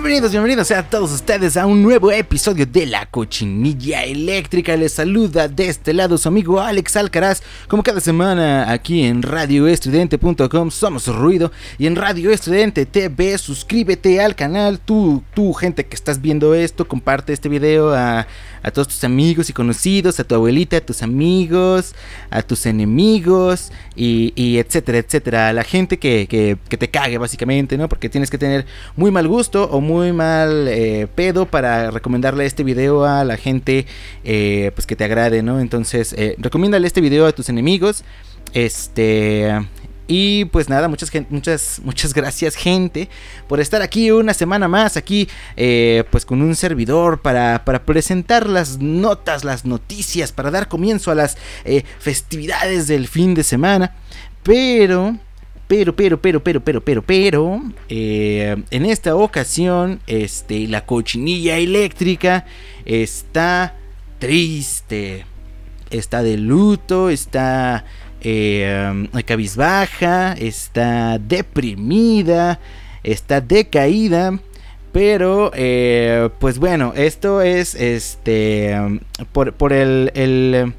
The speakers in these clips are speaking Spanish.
Bienvenidos, bienvenidos a todos ustedes a un nuevo episodio de La Cochinilla Eléctrica. Les saluda de este lado su amigo Alex Alcaraz. Como cada semana aquí en radioestudente.com somos ruido y en Radio Estudiante TV suscríbete al canal. Tú, tú gente que estás viendo esto, comparte este video a, a todos tus amigos y conocidos, a tu abuelita, a tus amigos, a tus enemigos y, etcétera, etcétera. A la gente que, que, que te cague básicamente, ¿no? Porque tienes que tener muy mal gusto muy mal eh, pedo para recomendarle este video a la gente eh, pues que te agrade, ¿no? Entonces, eh, recomiéndale este video a tus enemigos. Este. Y pues nada, muchas, muchas, muchas gracias gente por estar aquí una semana más, aquí pues con un servidor para, para, presentar las notas, las noticias, para dar comienzo a las festividades del fin de semana. Pero pero, pero, pero, pero, pero, pero, pero, eh, en esta ocasión, este, la cochinilla eléctrica está triste, está de luto, está eh, cabizbaja, está deprimida, está decaída. Pero, eh, pues bueno, esto es este por, por el, el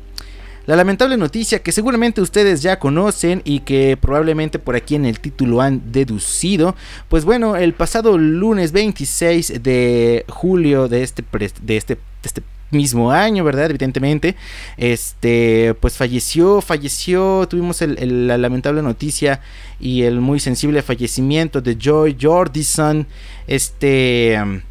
la lamentable noticia que seguramente ustedes ya conocen y que probablemente por aquí en el título han deducido, pues bueno, el pasado lunes 26 de julio de este, de este, de este mismo año, ¿verdad? Evidentemente, este, pues falleció, falleció, tuvimos la lamentable noticia y el muy sensible fallecimiento de Joy Jordison, este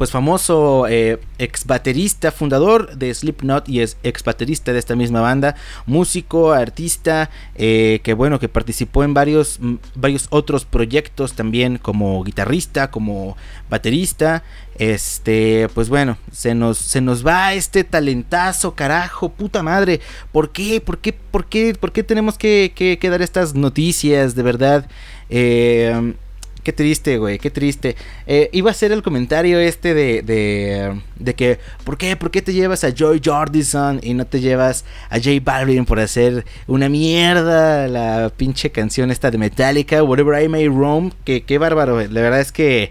pues famoso eh, ex baterista, fundador de Slipknot y es ex baterista de esta misma banda, músico, artista, eh, que bueno, que participó en varios, varios otros proyectos también como guitarrista, como baterista. Este, pues bueno, se nos, se nos va este talentazo, carajo, puta madre. ¿Por qué? ¿Por qué? ¿Por qué? ¿Por qué tenemos que, que, que dar estas noticias? De verdad. Eh, Qué triste, güey, qué triste. Eh, iba a ser el comentario este de, de, de, que, ¿por qué? ¿Por qué te llevas a Joy Jordison y no te llevas a J Balvin por hacer una mierda la pinche canción esta de Metallica, Whatever I May Roam? Que, qué bárbaro, la verdad es que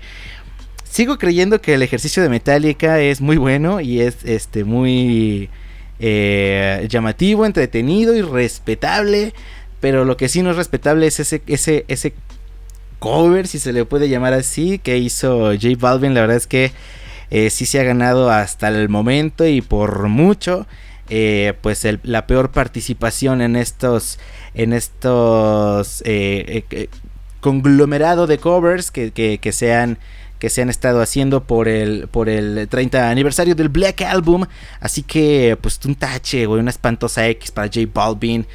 sigo creyendo que el ejercicio de Metallica es muy bueno y es este muy eh, llamativo, entretenido y respetable. Pero lo que sí no es respetable es ese, ese cover, si se le puede llamar así, que hizo J Balvin. La verdad es que eh, sí se ha ganado hasta el momento y por mucho. Eh, pues la peor participación en estos en estos eh, conglomerado de covers que, que, que, se han que se han estado haciendo por el por el 30 aniversario del Black Album así que pues un tache güey una espantosa X para J Balvin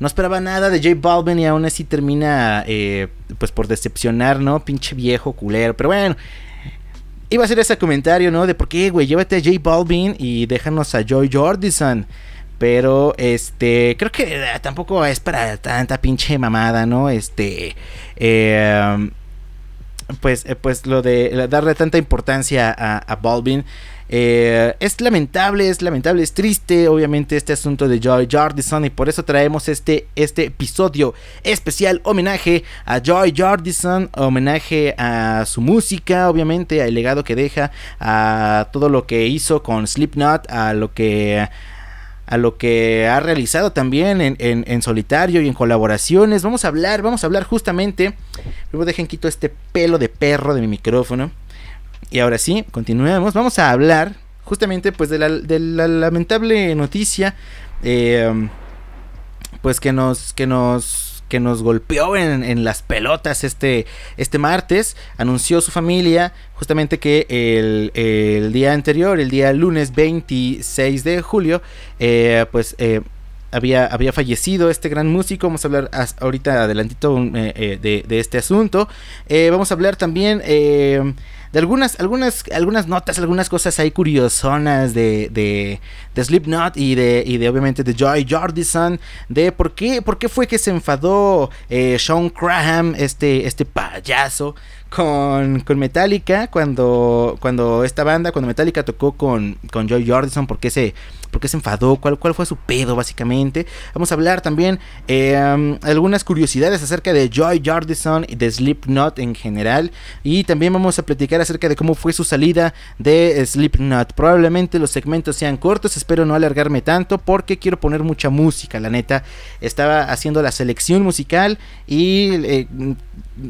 no esperaba nada de J Balvin y aún así termina eh, pues por decepcionar, ¿no? Pinche viejo culero. Pero bueno, iba a hacer ese comentario, ¿no? De por qué, güey, llévate a J Balvin y déjanos a Joy Jordison. Pero, este, creo que eh, tampoco es para tanta pinche mamada, ¿no? Este, eh, pues, pues lo de darle tanta importancia a, a Balvin. Eh, es lamentable, es lamentable, es triste, obviamente, este asunto de Joy Jordison. Y por eso traemos este, este episodio especial homenaje a Joy Jordison, homenaje a su música, obviamente, al legado que deja, a todo lo que hizo con Slipknot, a lo que a lo que ha realizado también en, en, solitario y en colaboraciones. Vamos a hablar, vamos a hablar justamente. Luego dejen quito este pelo de perro de mi micrófono. Y ahora sí, continuemos. Vamos a hablar justamente pues de la, lamentable noticia. Eh, pues que nos, que nos que nos golpeó en, las pelotas este, este martes. Anunció su familia justamente que el, día anterior, el día lunes 26 de julio, eh, pues... Eh, había, había fallecido este gran músico. Vamos a hablar ahorita adelantito de, de, este asunto. vamos a hablar también de algunas, algunas, algunas notas, algunas cosas ahí curiosonas de, de, de Slipknot y de, y de obviamente de Joy Jordison, de por qué, por qué fue que se enfadó eh, Sean Graham, este, este payaso, con, con Metallica cuando, cuando esta banda, cuando Metallica tocó con, con Joy Jordison, por qué se por qué se enfadó, cuál, cuál fue su pedo básicamente. Vamos a hablar también eh, algunas curiosidades acerca de Joy Jordison y de Slipknot en general. Y también vamos a platicar acerca de cómo fue su salida de Slipknot. Probablemente los segmentos sean cortos, espero no alargarme tanto porque quiero poner mucha música, la neta. Estaba haciendo la selección musical y... Eh,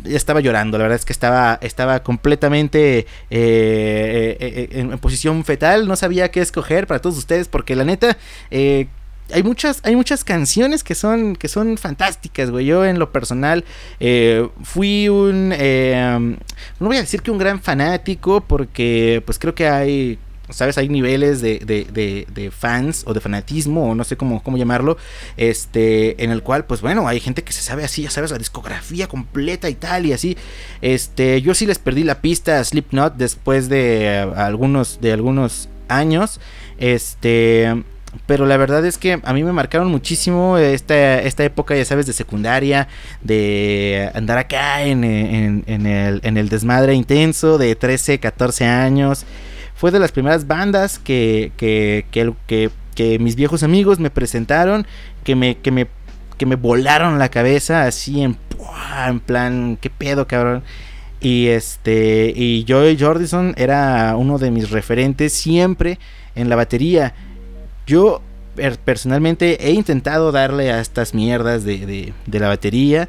estaba llorando, la verdad es que estaba, estaba completamente eh, en, posición fetal, no sabía qué escoger para todos ustedes porque la neta... Eh, hay muchas, hay muchas canciones que son, que son fantásticas, güey. Yo en lo personal eh, fui un, no voy a decir que un gran fanático, porque pues creo que hay ¿sabes? Hay niveles de, de, de, fans o de fanatismo, o no sé cómo, cómo llamarlo, este, en el cual, pues bueno, hay gente que se sabe así, ya sabes, la discografía completa y tal, y así. Este, yo sí les perdí la pista a Slipknot después de algunos, de algunos años, este... Pero la verdad es que a mí me marcaron muchísimo esta, esta época, ya sabes, de secundaria, de andar acá en, en, el, en el desmadre intenso de 13, 14 años fue de las primeras bandas que, que, que, mis viejos amigos me presentaron, que me, que me, que me volaron la cabeza así en, en plan, qué pedo, cabrón. Y este, y Joey Jordison era uno de mis referentes siempre en la batería. Yo personalmente he intentado darle a estas mierdas de, de, de la batería.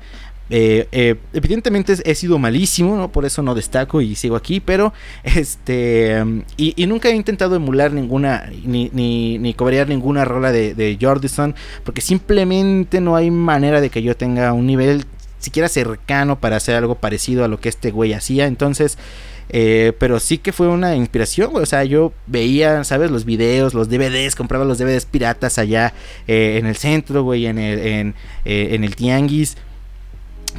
Eh, eh, evidentemente he sido malísimo, ¿no? Por eso no destaco y sigo aquí, pero este... Y, nunca he intentado emular ninguna, ni, ni, ni cobrar ninguna rola de, Jordison, porque simplemente no hay manera de que yo tenga un nivel siquiera cercano para hacer algo parecido a lo que este güey hacía, entonces... Eh, pero sí que fue una inspiración, O sea, yo veía, ¿sabes? Los videos, los DVDs, compraba los DVDs piratas allá en el centro, güey, en en, en el Tianguis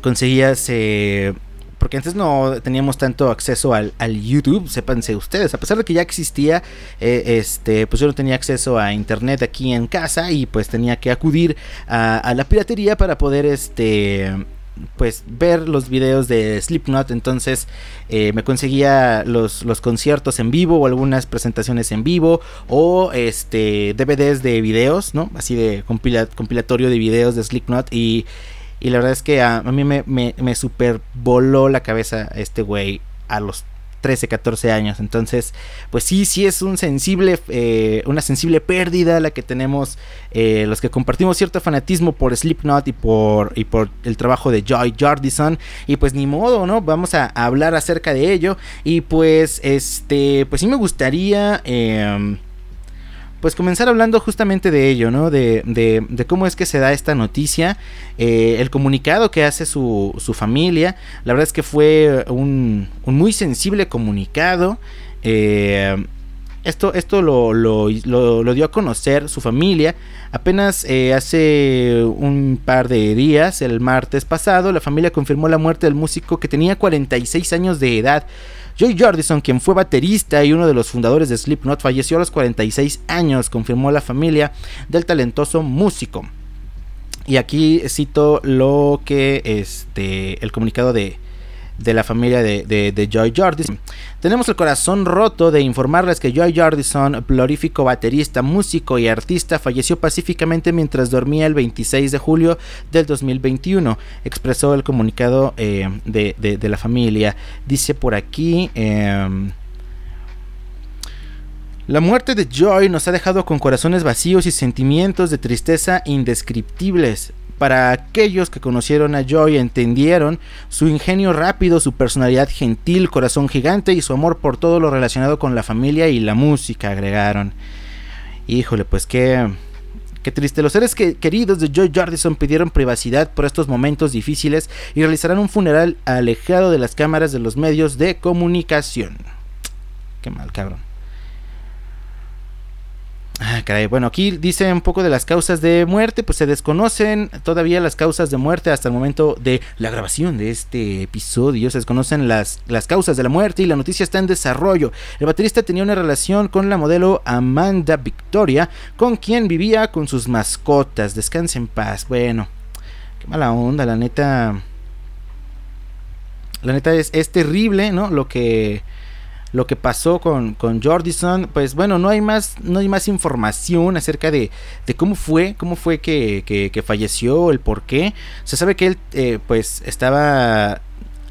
conseguías... Eh, porque antes no teníamos tanto acceso al, YouTube, sépanse ustedes, a pesar de que ya existía, eh, este, pues yo no tenía acceso a internet aquí en casa y pues tenía que acudir a, la piratería para poder, este, pues ver los videos de Slipknot, entonces eh, me conseguía los, los conciertos en vivo o algunas presentaciones en vivo o este DVDs de videos, ¿no? Así de compilatorio de videos de Slipknot y y la verdad es que a, mí me, me, me super voló la cabeza este güey a los 13, 14 años. Entonces, pues sí, sí es un sensible, eh, una sensible pérdida la que tenemos eh, los que compartimos cierto fanatismo por Slipknot y por, y por el trabajo de Joy Jordison. Y pues ni modo, ¿no? Vamos a, hablar acerca de ello. Y pues, este, pues sí me gustaría... Eh, pues comenzar hablando justamente de ello, ¿no? De, de, cómo es que se da esta noticia, eh, el comunicado que hace su, familia, la verdad es que fue un, un muy sensible comunicado. Eh, esto, esto lo, dio a conocer su familia apenas eh, hace un par de días, el martes pasado, la familia confirmó la muerte del músico que tenía 46 años de edad. Joy Jordison, quien fue baterista y uno de los fundadores de Slipknot, falleció a los 46 años, confirmó la familia del talentoso músico. Y aquí cito lo que este el comunicado de, de la familia de, de, Joy Jordison. Tenemos el corazón roto de informarles que Joy Jordison, prolífico baterista, músico y artista, falleció pacíficamente mientras dormía el 26 de julio del 2021, expresó el comunicado eh, de, de, la familia. Dice por aquí... Em, la muerte de Joy nos ha dejado con corazones vacíos y sentimientos de tristeza indescriptibles. Para aquellos que conocieron a Joy entendieron su ingenio rápido, su personalidad gentil, corazón gigante y su amor por todo lo relacionado con la familia y la música, agregaron. Híjole, pues qué, Qué triste. Los seres queridos de Joy Jordison pidieron privacidad por estos momentos difíciles y realizarán un funeral alejado de las cámaras de los medios de comunicación. Qué mal, cabrón. Ah, caray. Bueno, aquí dice un poco de las causas de muerte. Pues se desconocen todavía las causas de muerte hasta el momento de la grabación de este episodio. Se desconocen las, las causas de la muerte y la noticia está en desarrollo. El baterista tenía una relación con la modelo Amanda Victoria, con quien vivía con sus mascotas. Descanse en paz. Bueno, qué mala onda, la neta. La neta es, es terrible, ¿no? Lo que lo que pasó con, con Jordison, pues bueno, no hay más, no hay más información acerca de, de cómo fue, cómo fue que, que, falleció, el por qué. Se sabe que él eh, pues estaba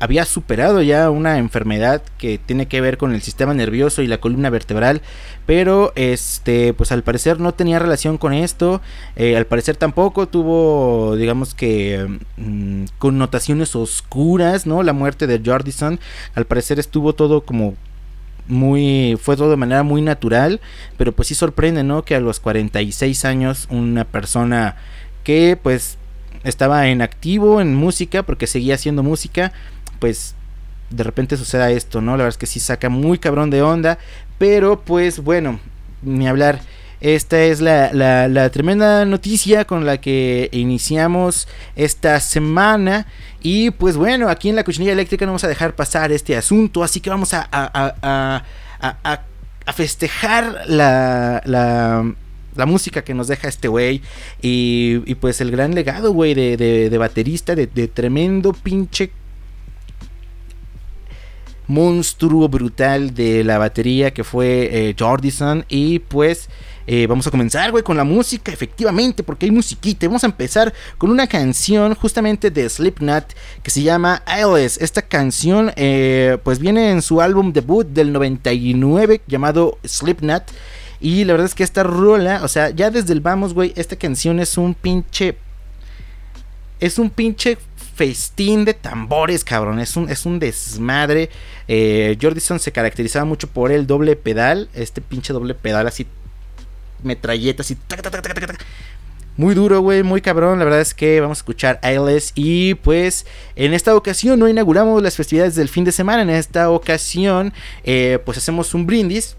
había superado ya una enfermedad que tiene que ver con el sistema nervioso y la columna vertebral, pero este, pues al parecer no tenía relación con esto, eh, al parecer tampoco tuvo, digamos que, mm, connotaciones oscuras, ¿no? La muerte de Jordison, al parecer estuvo todo como muy fue todo de manera muy natural, pero pues sí sorprende, ¿no? Que a los 46 años una persona que pues estaba en activo en música porque seguía haciendo música, pues de repente suceda esto, ¿no? La verdad es que sí saca muy cabrón de onda, pero pues bueno, ni hablar. Esta es la, la, tremenda noticia con la que iniciamos esta semana. Y pues bueno, aquí en la cochinilla eléctrica no vamos a dejar pasar este asunto. Así que vamos a, a, a, a festejar la, la, la, música que nos deja este güey. Y, y, pues el gran legado, güey, de, de, baterista, de, de tremendo pinche monstruo brutal de la batería que fue eh, Jordison. Y pues eh, vamos a comenzar, güey, con la música, efectivamente, porque hay musiquita. Vamos a empezar con una canción justamente de Slipknot que se llama Alice. Esta canción, eh, pues viene en su álbum debut del 99 llamado Slipknot. Y la verdad es que esta rola, o sea, ya desde el vamos, güey, esta canción es un pinche. Es un pinche festín de tambores, cabrón. Es un, es un desmadre. Eh, Jordison se caracterizaba mucho por el doble pedal. Este pinche doble pedal así. Metralletas y. Muy duro, güey, muy cabrón. La verdad es que vamos a escuchar Ailes. Y pues en esta ocasión no inauguramos las festividades del fin de semana. En esta ocasión, eh, pues hacemos un brindis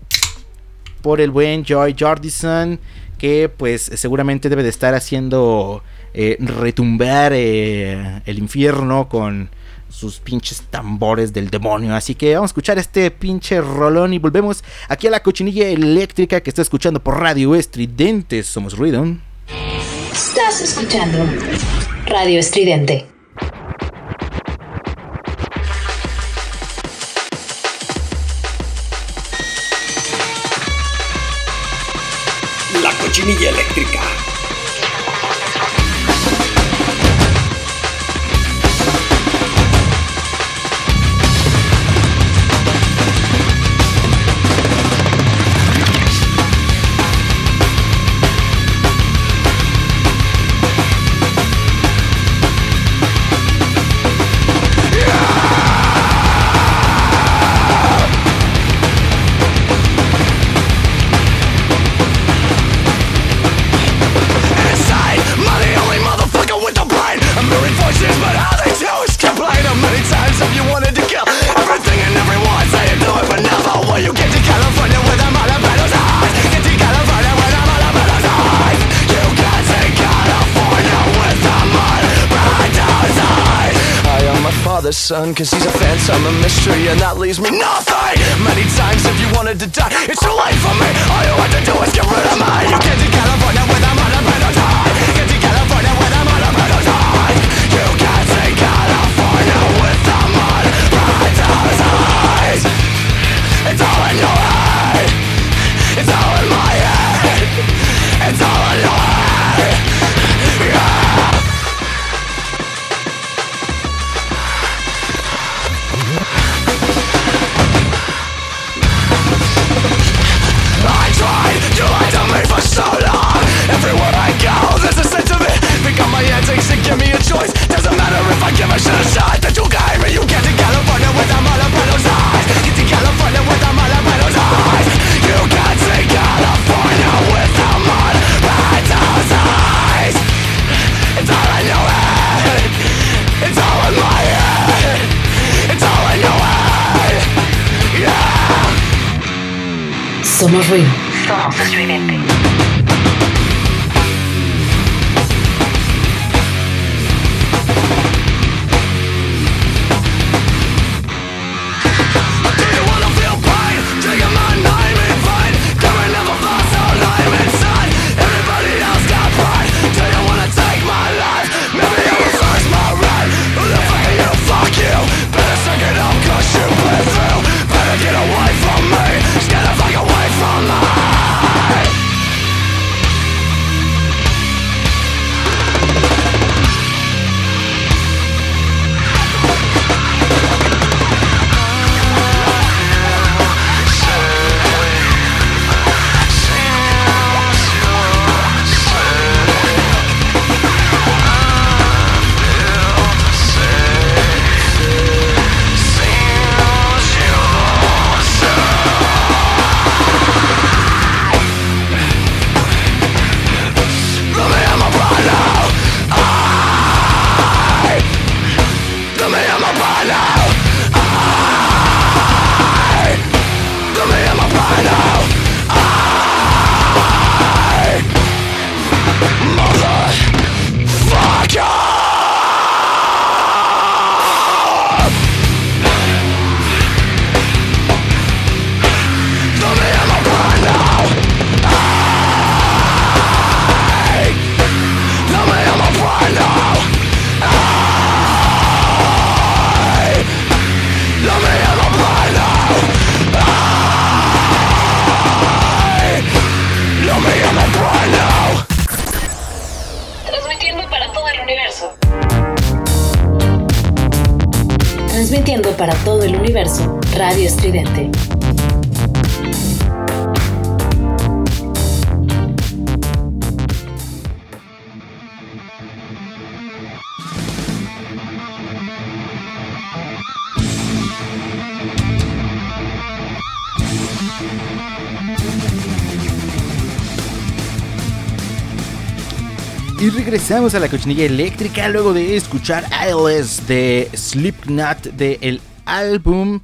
por el buen Joy Jordison. Que pues seguramente debe de estar haciendo eh, retumbar eh, el infierno con sus pinches tambores del demonio. Así que vamos a escuchar este pinche rolón y volvemos aquí a la cochinilla eléctrica que está escuchando por Radio Estridente. Somos Ruido. Estás escuchando Radio Estridente. La cochinilla eléctrica. Son Cause he's a phantom, a mystery And that leaves me nothing. Many times if you wanted to die? It's too late for me. All you have to do is get rid of me. You get to California with a mother penalty Get to California with a mother penalty You can't take California with a the mud eyes. It's all in your head. It's all in my head. It's all in your head choice. Doesn't matter if I give a shit a shot. That you got me, you get to California with a Malapelos eyes. Get to California with a Malapelos eyes. You can't see California with a Malapelos eyes. It's all in your head. It's all in my head. It's all in your head. Yeah. Somos ruido. Somos regresamos a la cochinilla eléctrica luego de escuchar ILS de Slipknot del álbum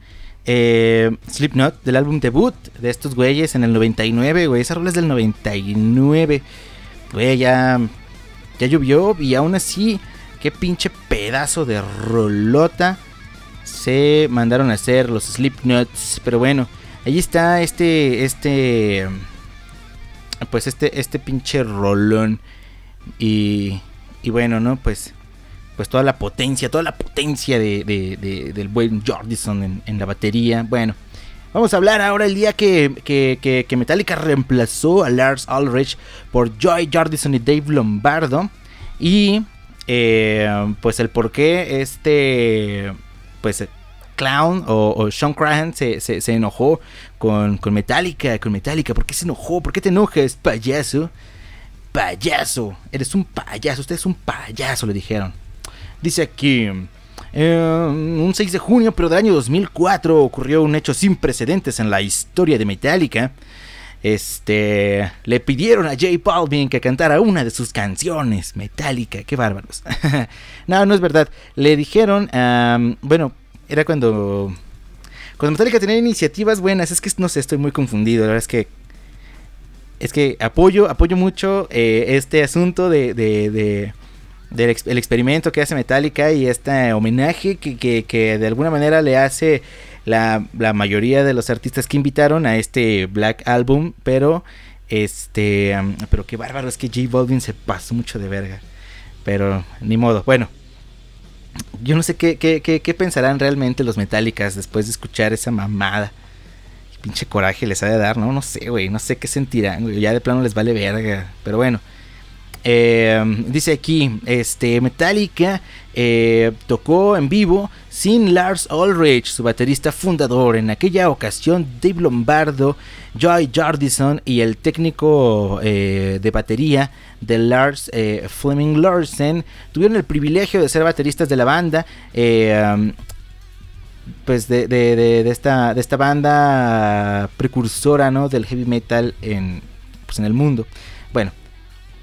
eh, Slipknot, del álbum debut de estos güeyes en el 99, güey. Esa rola es del 99. Güey, ya, ya llovió y aún así, qué pinche pedazo de rolota se mandaron a hacer los Slipknots. Pero bueno, ahí está este, este, pues este, este pinche rolón. Y, bueno, ¿no? Pues, pues toda la potencia, toda la potencia de, del buen Jordison en, la batería. Bueno, vamos a hablar ahora el día que, que, Metallica reemplazó a Lars Ulrich por Joy Jordison y Dave Lombardo. Y eh, pues el por qué este, pues Clown o, Sean Crahan se, se, enojó con, con Metallica, con Metallica. ¿Por qué se enojó? ¿Por qué te enojas, payaso? Payaso, eres un payaso, usted es un payaso, le dijeron. Dice aquí, eh, un 6 de junio, pero del año 2004, ocurrió un hecho sin precedentes en la historia de Metallica. Este, le pidieron a J Balvin que cantara una de sus canciones, Metallica, qué bárbaros. no, no es verdad. Le dijeron, bueno, era cuando cuando Metallica tenía iniciativas buenas, es que no sé, estoy muy confundido. La verdad es que es que apoyo, apoyo mucho eh, este asunto de, de, del el experimento que hace Metallica y este homenaje que, de alguna manera le hace la, la, mayoría de los artistas que invitaron a este Black Album, pero este, pero qué bárbaro es que J Balvin se pasó mucho de verga, pero ni modo, bueno. Yo no sé qué, qué, qué, qué pensarán realmente los Metallicas después de escuchar esa mamada pinche coraje les ha de dar, ¿no? No sé, güey, no sé qué sentirán, güey. Ya de plano les vale verga. Pero bueno. Eh, dice aquí, este Metallica eh, tocó en vivo sin Lars Ulrich, su baterista fundador. En aquella ocasión, Dave Lombardo, Joy Jordison y el técnico eh, de batería de Lars Fleming Larsen tuvieron el privilegio de ser bateristas de la banda pues de, de, de, esta, de esta banda precursora ¿no? del heavy metal en, pues en el mundo.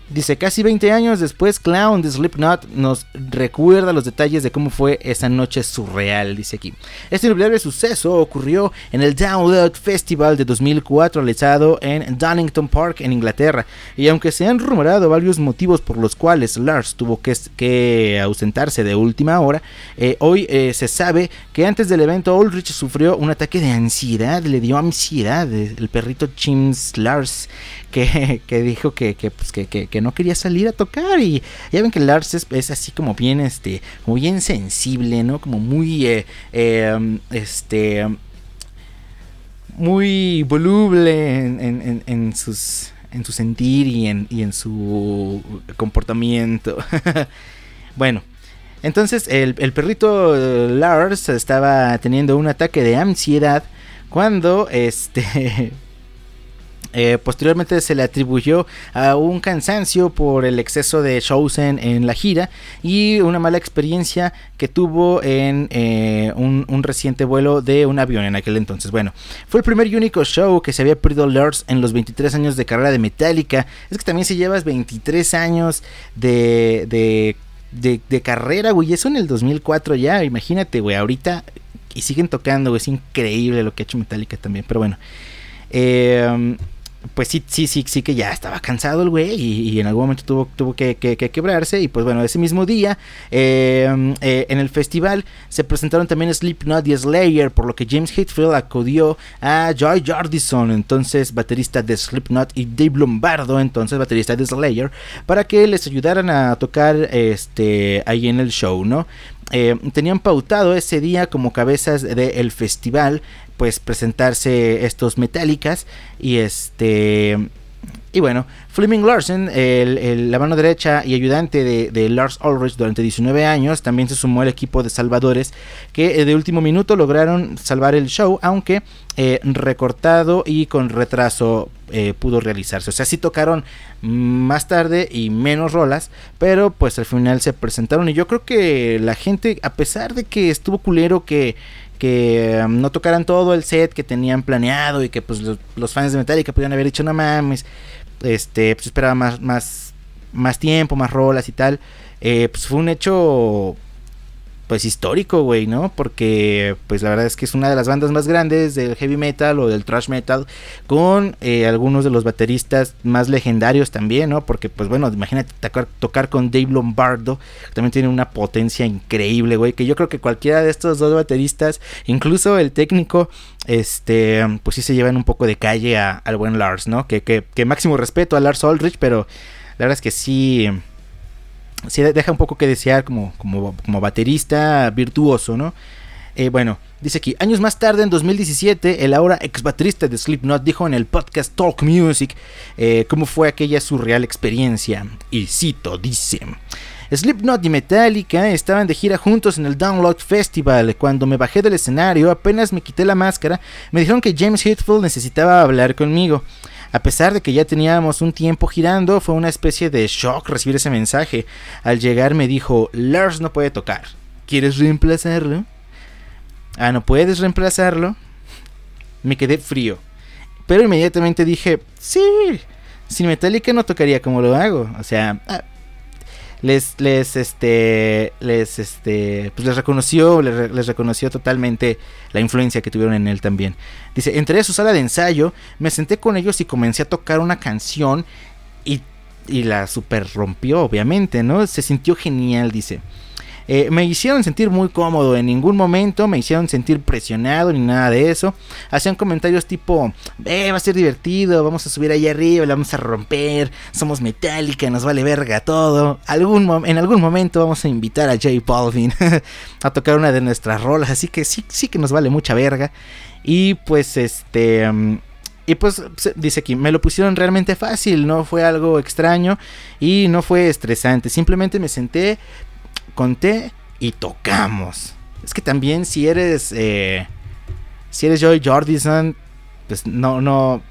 Dice, casi 20 años después, Clown de Slipknot nos recuerda los detalles de cómo fue esa noche surreal, dice aquí. Este inolvidable suceso ocurrió en el Download Festival de 2004 realizado en Donington Park, en Inglaterra. Y aunque se han rumorado varios motivos por los cuales Lars tuvo que, ausentarse de última hora, eh, hoy eh, se sabe que antes del evento Ulrich sufrió un ataque de ansiedad, le dio ansiedad el perrito Chims Lars, que, dijo que, pues, que, que, no quería salir a tocar. Y ya ven que Lars es, así como bien, este, como bien sensible, ¿no? Como muy, eh, em, este, muy voluble en, en, sus en su sentir y en, y en su comportamiento. bueno, entonces el, el, perrito Lars estaba teniendo un ataque de ansiedad cuando este Eh, posteriormente se le atribuyó a un cansancio por el exceso de shows en, la gira y una mala experiencia que tuvo en eh, un, reciente vuelo de un avión en aquel entonces. Bueno, fue el primer y único show que se había perdido Lurs en los 23 años de carrera de Metallica. Es que también si llevas 23 años de, de, de, carrera, güey. Eso en el 2004 ya, imagínate, güey. Ahorita y siguen tocando, güey. Es increíble lo que ha hecho Metallica también. Pero bueno. Eh, pues sí, sí, sí, sí que ya estaba cansado el güey y, en algún momento tuvo, tuvo que, quebrarse y pues bueno, ese mismo día em, eh, en el festival se presentaron también Slipknot y Slayer, por lo que James Hetfield acudió a Joy Jordison, entonces baterista de Slipknot y Dave Lombardo, entonces baterista de Slayer, para que les ayudaran a tocar este ahí en el show, ¿no? Eh, tenían pautado ese día como cabezas del festival pues presentarse estos metálicas y este y bueno, Fleming Larsen, la mano derecha y ayudante de, Lars Ulrich durante 19 años, también se sumó al equipo de salvadores que eh, de último minuto lograron salvar el show, aunque eh, recortado y con retraso eh, pudo realizarse. O sea, sí tocaron más tarde y menos rolas, pero pues al final se presentaron y yo creo que la gente, a pesar de que estuvo culero que que um, no tocaran todo el set que tenían planeado y que pues los, fans de Metallica pudieran haber dicho no mames, este, pues esperaba más, más, más tiempo, más rolas y tal. Eh, pues fue un hecho pues histórico, güey, ¿no? Porque pues la verdad es que es una de las bandas más grandes del heavy metal o del thrash metal con eh, algunos de los bateristas más legendarios también, ¿no? Porque pues bueno, imagínate tocar, con Dave Lombardo, también tiene una potencia increíble, güey, que yo creo que cualquiera de estos dos bateristas, incluso el técnico, este, pues sí se llevan un poco de calle al buen Lars, ¿no? Que, que, que máximo respeto a Lars Ulrich, pero la verdad es que sí sí deja un poco que desear como, como, como baterista virtuoso, ¿no? Eh, bueno, dice aquí, años más tarde, en 2017, el ahora ex baterista de Slipknot dijo en el podcast Talk Music eh, cómo fue aquella surreal experiencia. Y cito, dice... Slipknot y Metallica estaban de gira juntos en el Download Festival. Cuando me bajé del escenario, apenas me quité la máscara, me dijeron que James Hetfield necesitaba hablar conmigo. A pesar de que ya teníamos un tiempo girando, fue una especie de shock recibir ese mensaje. Al llegar me dijo, Lars no puede tocar. ¿Quieres reemplazarlo? Ah, ¿no puedes reemplazarlo? Me quedé frío. Pero inmediatamente dije, sí, sin Metallica no tocaría como lo hago. O sea, ah, les, les, este, les, este, pues les reconoció, les, reconoció totalmente la influencia que tuvieron en él también. Dice, entré a su sala de ensayo, me senté con ellos y comencé a tocar una canción y, y la super rompió, obviamente, ¿no? Se sintió genial, dice. Eh, me hicieron sentir muy cómodo, en ningún momento me hicieron sentir presionado ni nada de eso. Hacían comentarios tipo, eh, va a ser divertido, vamos a subir allá arriba, la vamos a romper, somos metálica, nos vale verga todo. Algún en algún momento vamos a invitar a Jay Balvin a tocar una de nuestras rolas, así que sí, sí que nos vale mucha verga. Y pues este... Mm, y pues dice aquí, me lo pusieron realmente fácil, no fue algo extraño y no fue estresante. Simplemente me senté, conté y tocamos. Es que también si eres eh, si eres Joy Jordison, pues no no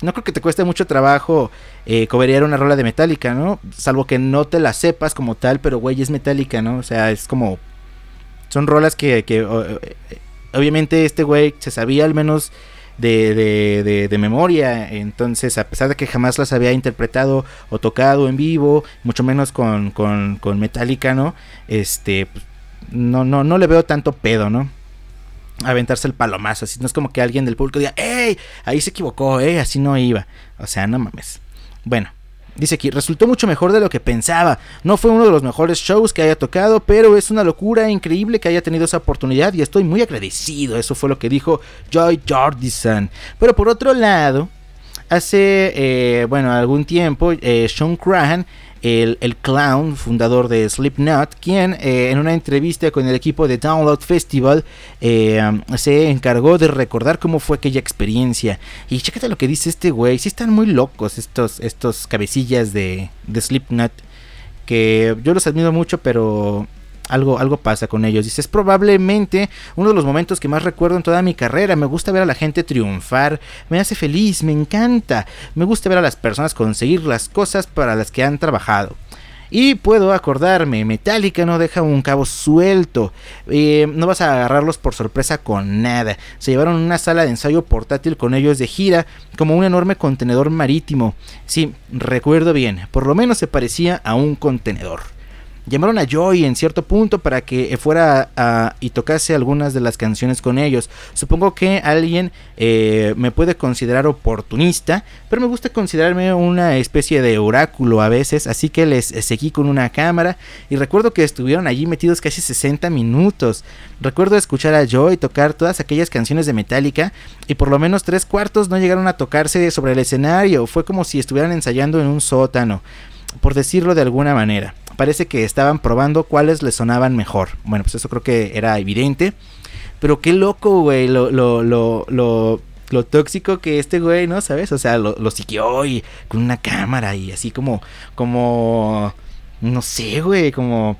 no creo que te cueste mucho trabajo eh, una rola de Metallica, ¿no? Salvo que no te la sepas como tal, pero güey es Metallica, ¿no? O sea, es como son rolas que, que obviamente este güey se sabía al menos de, de, memoria. Entonces, a pesar de que jamás las había interpretado o tocado en vivo, mucho menos con, con, con Metallica, ¿no? Este, pues, no, no, no le veo tanto pedo, ¿no? aventarse el palomazo. Así no es como que alguien del público diga, ¡Ey! Ahí se equivocó, ¿eh? Así no iba. O sea, no mames. Bueno. Dice aquí, resultó mucho mejor de lo que pensaba. No fue uno de los mejores shows que haya tocado, pero es una locura increíble que haya tenido esa oportunidad y estoy muy agradecido. Eso fue lo que dijo Joy Jordison. Pero por otro lado, hace, eh, bueno, algún tiempo, eh, Sean Crahan el, clown, fundador de Slipknot, quien eh, en una entrevista con el equipo de Download Festival eh, se encargó de recordar cómo fue aquella experiencia. Y chécate lo que dice este güey, sí están muy locos estos, estos cabecillas de, de Slipknot, que yo los admiro mucho, pero algo, algo pasa con ellos. Dice, es probablemente uno de los momentos que más recuerdo en toda mi carrera. Me gusta ver a la gente triunfar, me hace feliz, me encanta. Me gusta ver a las personas conseguir las cosas para las que han trabajado. Y puedo acordarme, Metallica no deja un cabo suelto. Eh, no vas a agarrarlos por sorpresa con nada. Se llevaron una sala de ensayo portátil con ellos de gira, como un enorme contenedor marítimo. Sí, recuerdo bien, por lo menos se parecía a un contenedor llamaron a Joy en cierto punto para que fuera a, y tocase algunas de las canciones con ellos. Supongo que alguien eh, me puede considerar oportunista, pero me gusta considerarme una especie de oráculo a veces, así que les seguí con una cámara y recuerdo que estuvieron allí metidos casi 60 minutos. Recuerdo escuchar a Joy tocar todas aquellas canciones de Metallica y por lo menos tres cuartos no llegaron a tocarse sobre el escenario, fue como si estuvieran ensayando en un sótano, por decirlo de alguna manera parece que estaban probando cuáles les sonaban mejor. Bueno, pues eso creo que era evidente. Pero qué loco, güey, lo, lo, lo, lo, lo tóxico que este güey, ¿no? ¿Sabes? O sea, lo, lo siguió y con una cámara y así como, como, no sé, güey, como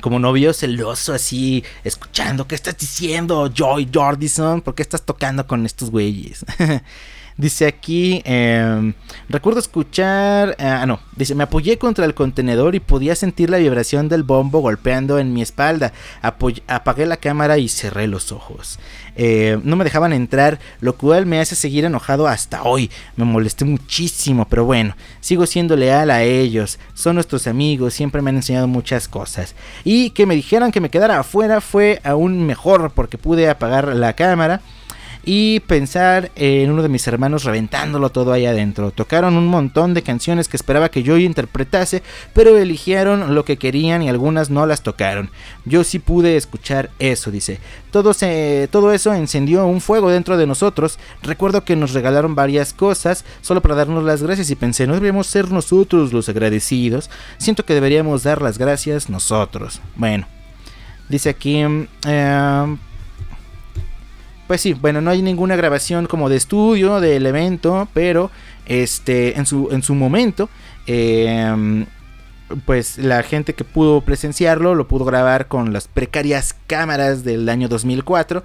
como novio celoso así, escuchando, ¿qué estás diciendo, Joy Jordison? ¿Por qué estás tocando con estos güeyes? Dice aquí, em, recuerdo escuchar, ah no, dice, me apoyé contra el contenedor y podía sentir la vibración del bombo golpeando en mi espalda. apagué la cámara y cerré los ojos. Eh, no me dejaban entrar, lo cual me hace seguir enojado hasta hoy. Me molesté muchísimo, pero bueno, sigo siendo leal a ellos. Son nuestros amigos, siempre me han enseñado muchas cosas. Y que me dijeran que me quedara afuera fue aún mejor porque pude apagar la cámara y pensar en uno de mis hermanos reventándolo todo ahí adentro. Tocaron un montón de canciones que esperaba que yo interpretase, pero eligieron lo que querían y algunas no las tocaron. Yo sí pude escuchar eso, dice. Todo, todo eso encendió un fuego dentro de nosotros. Recuerdo que nos regalaron varias cosas solo para darnos las gracias y pensé, no deberíamos ser nosotros los agradecidos. Siento que deberíamos dar las gracias nosotros. Bueno, dice aquí... Eh, pues sí, bueno, no hay ninguna grabación como de estudio del evento, pero este, en, su, en su momento, em, pues la gente que pudo presenciarlo lo pudo grabar con las precarias cámaras del año 2004.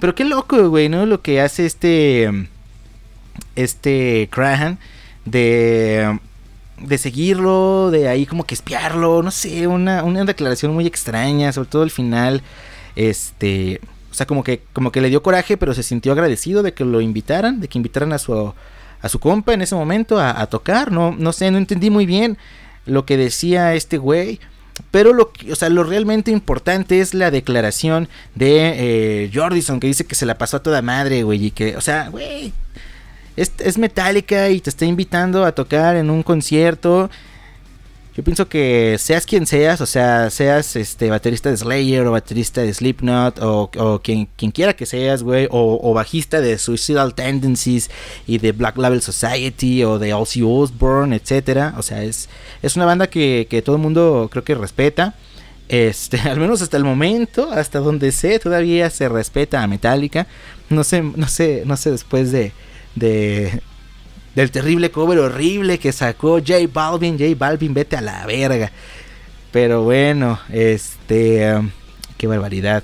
Pero qué loco, güey, ¿no? Lo que hace este, este Crahan de de seguirlo, de ahí como que espiarlo, no sé, una, una declaración muy extraña, sobre todo el final, este, o sea, como que, como que le dio coraje, pero se sintió agradecido de que lo invitaran, de que invitaran a su, a su compa en ese momento a, tocar. No, no sé, no entendí muy bien lo que decía este güey. Pero lo, o sea, lo realmente importante es la declaración de eh, Jordison, que dice que se la pasó a toda madre, güey. Y que, o sea, güey, es, es Metallica y te está invitando a tocar en un concierto. Yo pienso que seas quien seas, o sea, seas este baterista de Slayer o baterista de Slipknot o, o quien, quien, quiera que seas, güey, o, bajista de Suicidal Tendencies y de Black Label Society o de Ozzy Osbourne, etcétera. O sea, es, es una banda que, que todo el mundo creo que respeta. Este, al menos hasta el momento, hasta donde sé, todavía se respeta a Metallica. No sé, no sé, no sé después de, de del terrible cover horrible que sacó J Balvin. J Balvin, vete a la verga. Pero bueno, este. Um, qué barbaridad.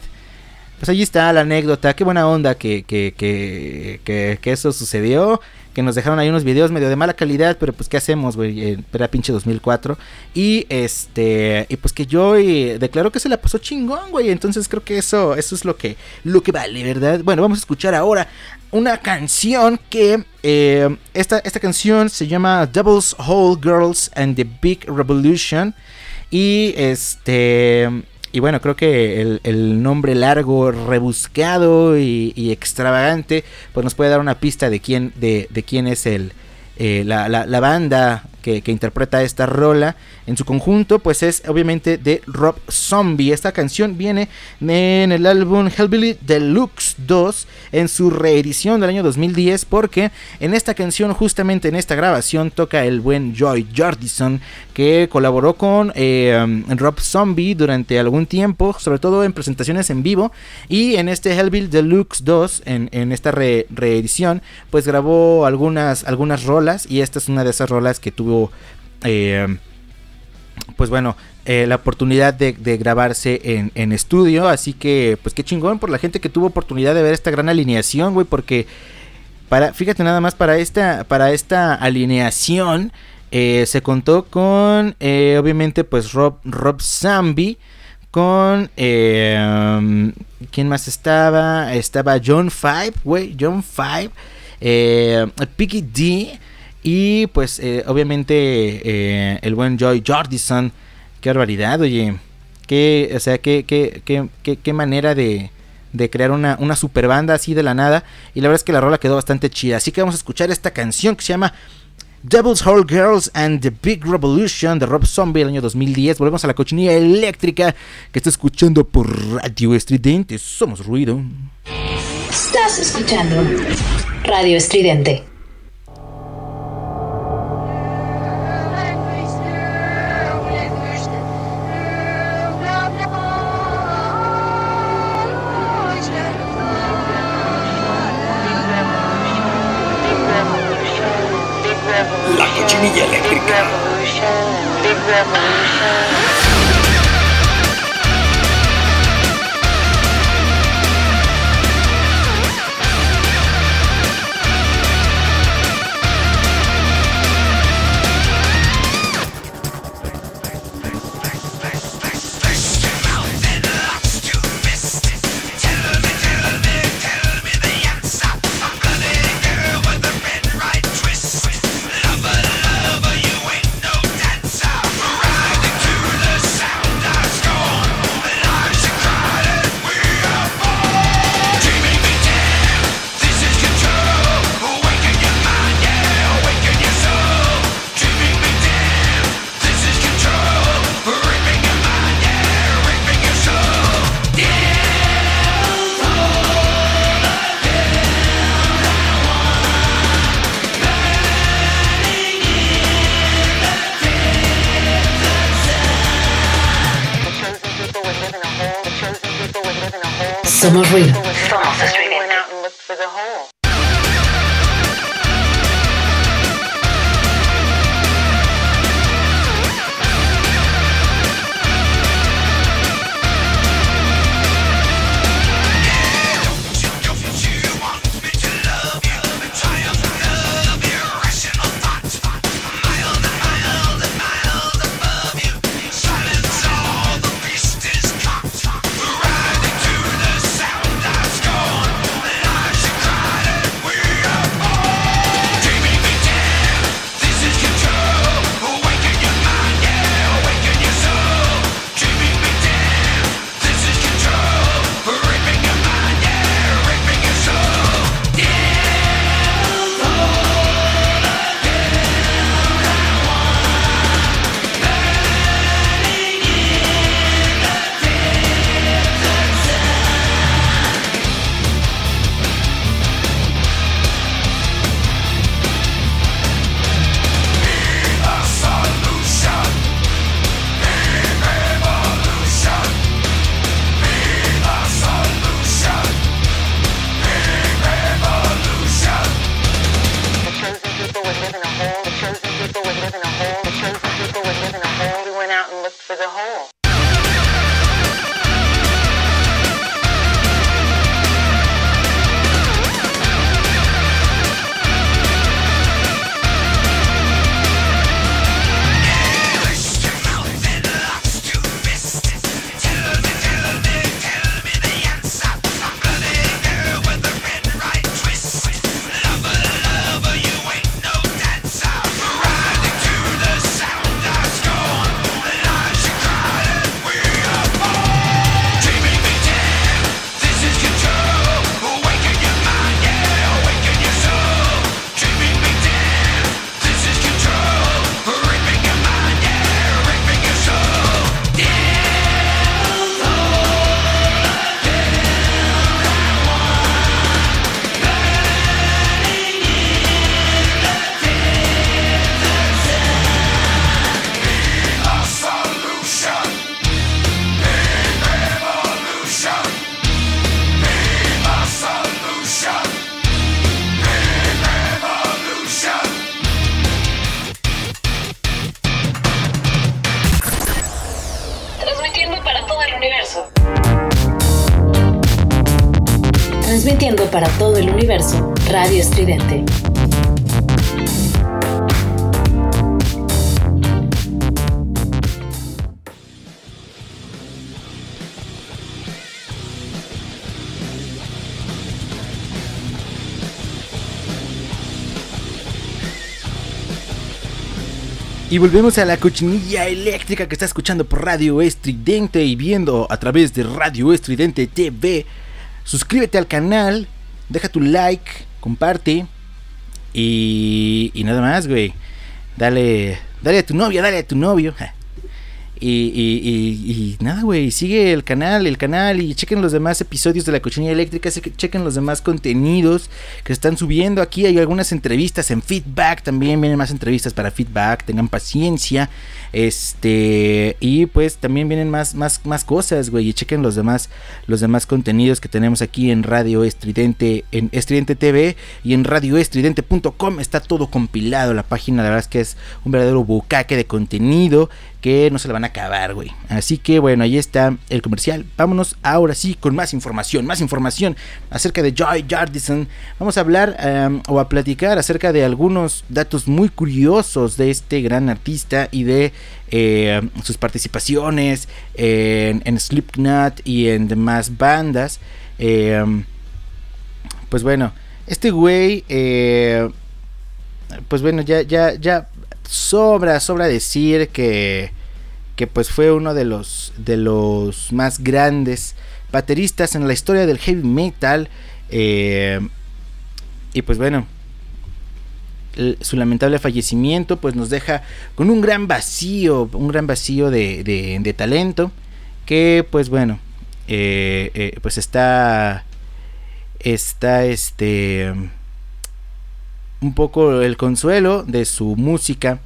Pues allí está la anécdota. Qué buena onda que, que, que, que, eso sucedió. que nos dejaron ahí unos videos medio de mala calidad, pero pues qué hacemos, güey, eh, era pinche 2004. Y este, y pues que yo declaró que se la pasó chingón, güey, entonces creo que eso, eso es lo que, lo que vale, ¿verdad? Bueno, vamos a escuchar ahora una canción que eh, esta, esta canción se llama Doubles Whole Girls and the Big Revolution. Y este y bueno, creo que el, nombre largo, rebuscado y, extravagante, pues nos puede dar una pista de quién, de, de quién es el, eh, la, la, banda que, interpreta esta rola en su conjunto, pues es obviamente de Rob Zombie. Esta canción viene en el álbum Hellbilly Deluxe 2 en su reedición del año 2010, porque en esta canción, justamente en esta grabación, toca el buen Joy Jordison, que colaboró con eh, Rob Zombie durante algún tiempo, sobre todo en presentaciones en vivo, y en este Hellbilly Deluxe 2, en, esta reedición, pues grabó algunas, algunas rolas, y esta es una de esas rolas que tuvo eh, pues bueno, eh, la oportunidad de, grabarse en, estudio. Así que, pues qué chingón por la gente que tuvo oportunidad de ver esta gran alineación, güey. Porque, para, fíjate nada más, para esta, para esta alineación eh, se contó con, obviamente, pues Rob, Rob Zambi. Con, ¿quién más estaba? Estaba John Five, güey, John Five. Piggy D. Y pues eh, obviamente eh, el buen Joy Jordison. Qué barbaridad, oye. Qué, o sea, qué, qué, qué, qué manera de, de crear una, una super banda así de la nada. Y la verdad es que la rola quedó bastante chida. Así que vamos a escuchar esta canción que se llama Devil's Hole Girls and the Big Revolution de Rob Zombie del año 2010. Volvemos a la cochinilla eléctrica que está escuchando por Radio Estridente. Somos ruido. Estás escuchando Radio Estridente. Somos volvemos a la cochinilla eléctrica que está escuchando por Radio Estridente y viendo a través de Radio Estridente TV. Suscríbete al canal, deja tu like, comparte y, nada más, güey. Dale, dale a tu novia, dale a tu novio. Y, nada, güey, sigue el canal, el canal y chequen los demás episodios de la cochinilla eléctrica, chequen los demás contenidos que están subiendo. Aquí hay algunas entrevistas en feedback, también vienen más entrevistas para feedback, tengan paciencia. Este, y pues también vienen más, más, más cosas, güey. Y chequen los demás, los demás contenidos que tenemos aquí en Radio Estridente, en Estridente TV y en radioestridente.com. Está todo compilado. La página, la verdad es que es un verdadero bucaque de contenido que no se le van a acabar, güey. Así que bueno, ahí está el comercial. Vámonos ahora sí con más información, más información acerca de Joy Jardison. Vamos a hablar o a platicar acerca de algunos datos muy curiosos de este gran artista y de eh, sus participaciones en, en, Slipknot y en demás bandas. Eh, pues bueno, este güey, eh, pues bueno, ya, ya, ya sobra, sobra decir que, que pues fue uno de los, de los más grandes bateristas en la historia del heavy metal. y pues bueno, su lamentable fallecimiento pues nos deja con un gran vacío, un gran vacío de, de, talento que pues bueno, eh, eh, pues está, está este, un poco el consuelo de su música.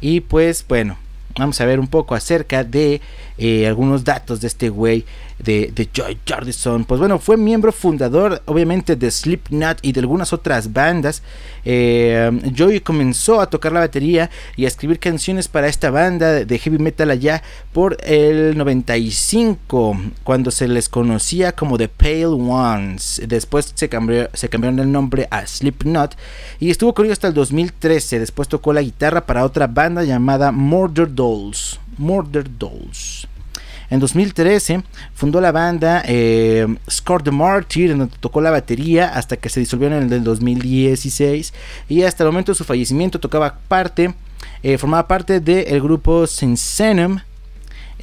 Y pues bueno, vamos a ver un poco acerca de eh, algunos datos de este güey de, Joy Jordison. Pues bueno, fue miembro fundador obviamente de Slipknot y de algunas otras bandas. Eh, Joy comenzó a tocar la batería y a escribir canciones para esta banda de heavy metal allá por el 95, cuando se les conocía como The Pale Ones. Después se, cambió, se cambiaron el nombre a Slipknot y estuvo con ellos hasta el 2013. Después tocó la guitarra para otra banda llamada Murder Dolls. Murder Dolls. En 2013 fundó la banda eh, Score the Martyr, donde tocó la batería hasta que se disolvió en el del 2016 y hasta el momento de su fallecimiento tocaba parte, eh, formaba parte del grupo Sinsenum.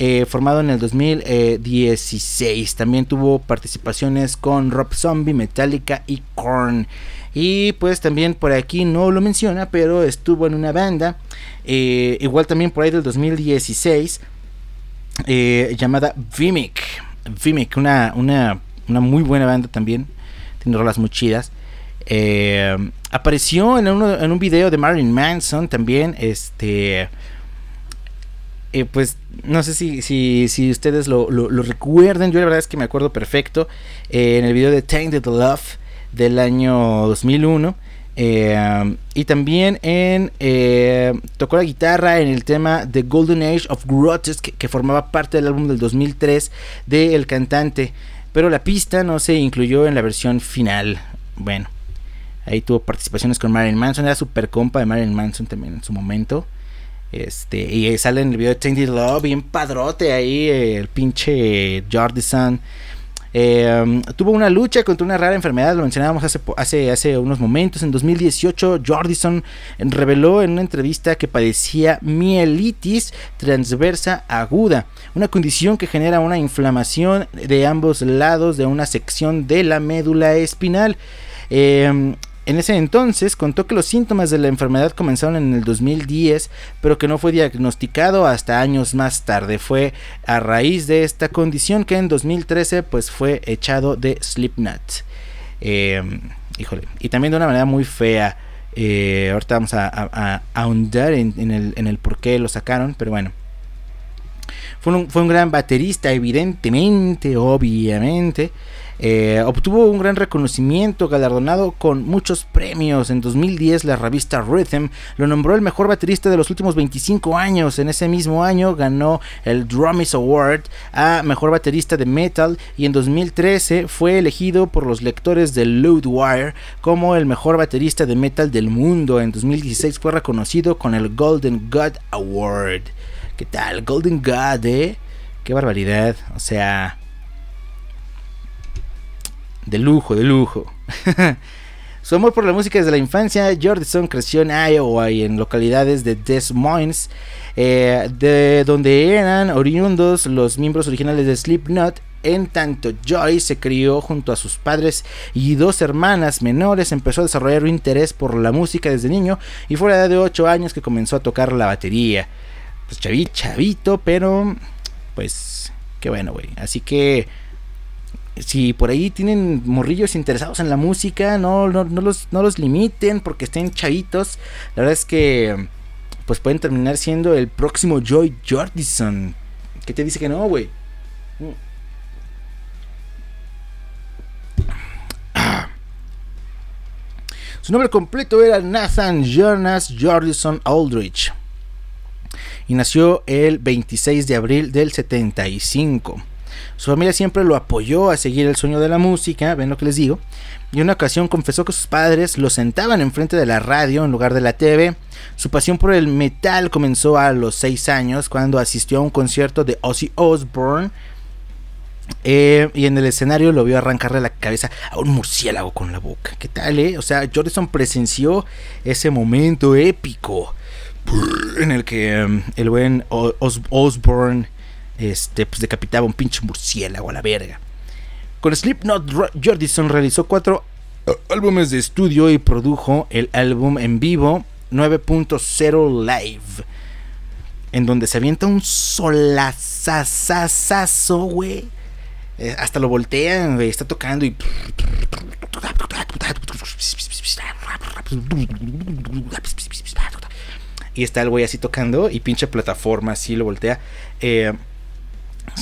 Eh, formado en el 2016. También tuvo participaciones con Rob Zombie, Metallica y Korn. Y pues también por aquí no lo menciona, pero estuvo en una banda, igual también por ahí del 2016, eh, llamada Vimic. Vimic, una, una, una, muy buena banda también. Tiene rolas muy chidas. Eh, apareció en, en, un video de Marilyn Manson también. Este. Eh, pues no sé si, si, si ustedes lo, lo, recuerden. Yo la verdad es que me acuerdo perfecto. en el video de Tainted Love del año 2001. Eh, y también en eh, tocó la guitarra en el tema The Golden Age of Grotesque que, formaba parte del álbum del 2003 del cantante, pero la pista no se incluyó en la versión final. Bueno, ahí tuvo participaciones con Marilyn Manson, era super compa de Marilyn Manson también en su momento. Este, y sale en el video de Tainted Love, bien padrote ahí, el pinche Jordison. Eh, tuvo una lucha contra una rara enfermedad, lo mencionábamos hace, hace, hace unos momentos. En 2018, Jordison reveló en una entrevista que padecía mielitis transversa aguda, una condición que genera una inflamación de ambos lados de una sección de la médula espinal. Eh, en ese entonces contó que los síntomas de la enfermedad comenzaron en el 2010, pero que no fue diagnosticado hasta años más tarde. Fue a raíz de esta condición que en 2013 pues fue echado de Slipknot. Em, híjole, y también de una manera muy fea. Eh, ahorita vamos a, ahondar en, el, en el por qué lo sacaron, pero bueno. Fue un, fue un gran baterista, evidentemente, obviamente. Eh, obtuvo un gran reconocimiento, galardonado con muchos premios. En 2010 la revista Rhythm lo nombró el mejor baterista de los últimos 25 años. En ese mismo año ganó el Drummies Award a mejor baterista de metal y en 2013 fue elegido por los lectores de Loudwire como el mejor baterista de metal del mundo. En 2016 fue reconocido con el Golden God Award. ¿Qué tal? Golden God, ¿eh? Qué barbaridad. O sea, de lujo, de lujo. Su amor por la música desde la infancia, Jordison creció en Iowa y en localidades de Des Moines, eh, de donde eran oriundos los miembros originales de Slipknot. En tanto, Joy se crió junto a sus padres y dos hermanas menores. Empezó a desarrollar un interés por la música desde niño y fue a la edad de 8 años que comenzó a tocar la batería. Pues chavito, chavito, pero pues qué bueno, güey. Así que si por ahí tienen morrillos interesados en la música, no, no, los, no los limiten porque estén chavitos. La verdad es que pues pueden terminar siendo el próximo Joy Jordison. ¿Qué te dice que no, güey? Su nombre completo era Nathan Jonas Jordison Aldrich. Y nació el 26 de abril del 75. Su familia siempre lo apoyó a seguir el sueño de la música, ven lo que les digo. Y una ocasión confesó que sus padres lo sentaban enfrente de la radio en lugar de la TV. Su pasión por el metal comenzó a los 6 años cuando asistió a un concierto de Ozzy Osbourne. Eh, y en el escenario lo vio arrancarle la cabeza a un murciélago con la boca. ¿Qué tal, eh? O sea, Jordison presenció ese momento épico en el que um, el buen Osbourne este, pues decapitaba un pinche murciélago a la verga. Con Slipknot, Jordison realizó cuatro uh, álbumes de estudio y produjo el álbum en vivo 9.0 Live, en donde se avienta un solazazazazo, güey. Eh, hasta lo voltean, güey, está tocando y... Y está el güey así tocando y pinche plataforma así lo voltea. Eh,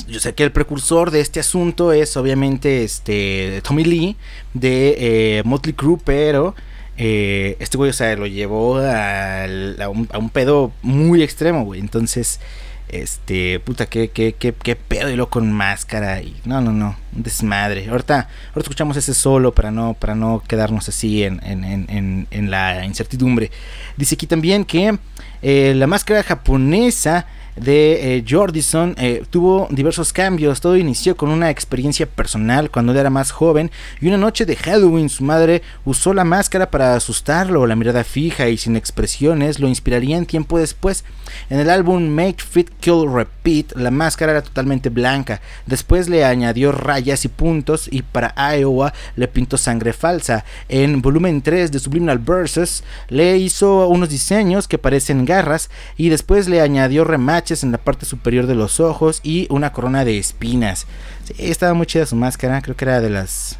yo sé que el precursor de este asunto es obviamente este Tommy Lee de eh, Motley Crue, pero eh, este güey, o sea, lo llevó a, un, pedo muy extremo, güey. Entonces, este, puta, qué, qué, qué, qué pedo y lo con máscara y no, no, no, un desmadre. Ahorita, ahorita escuchamos ese solo para no, para no quedarnos así en, en, en, la incertidumbre. Dice aquí también que eh, la máscara japonesa de eh, Jordison eh, tuvo diversos cambios. Todo inició con una experiencia personal cuando él era más joven y una noche de Halloween su madre usó la máscara para asustarlo. La mirada fija y sin expresiones lo inspiraría en tiempo después. En el álbum Make Fit Kill Repeat la máscara era totalmente blanca. Después le añadió rayas y puntos y para Iowa le pintó sangre falsa. En volumen 3 de Subliminal Verses le hizo unos diseños que parecen garras y después le añadió en la parte superior de los ojos y una corona de espinas. Sí, estaba muy chida su máscara, creo que era de las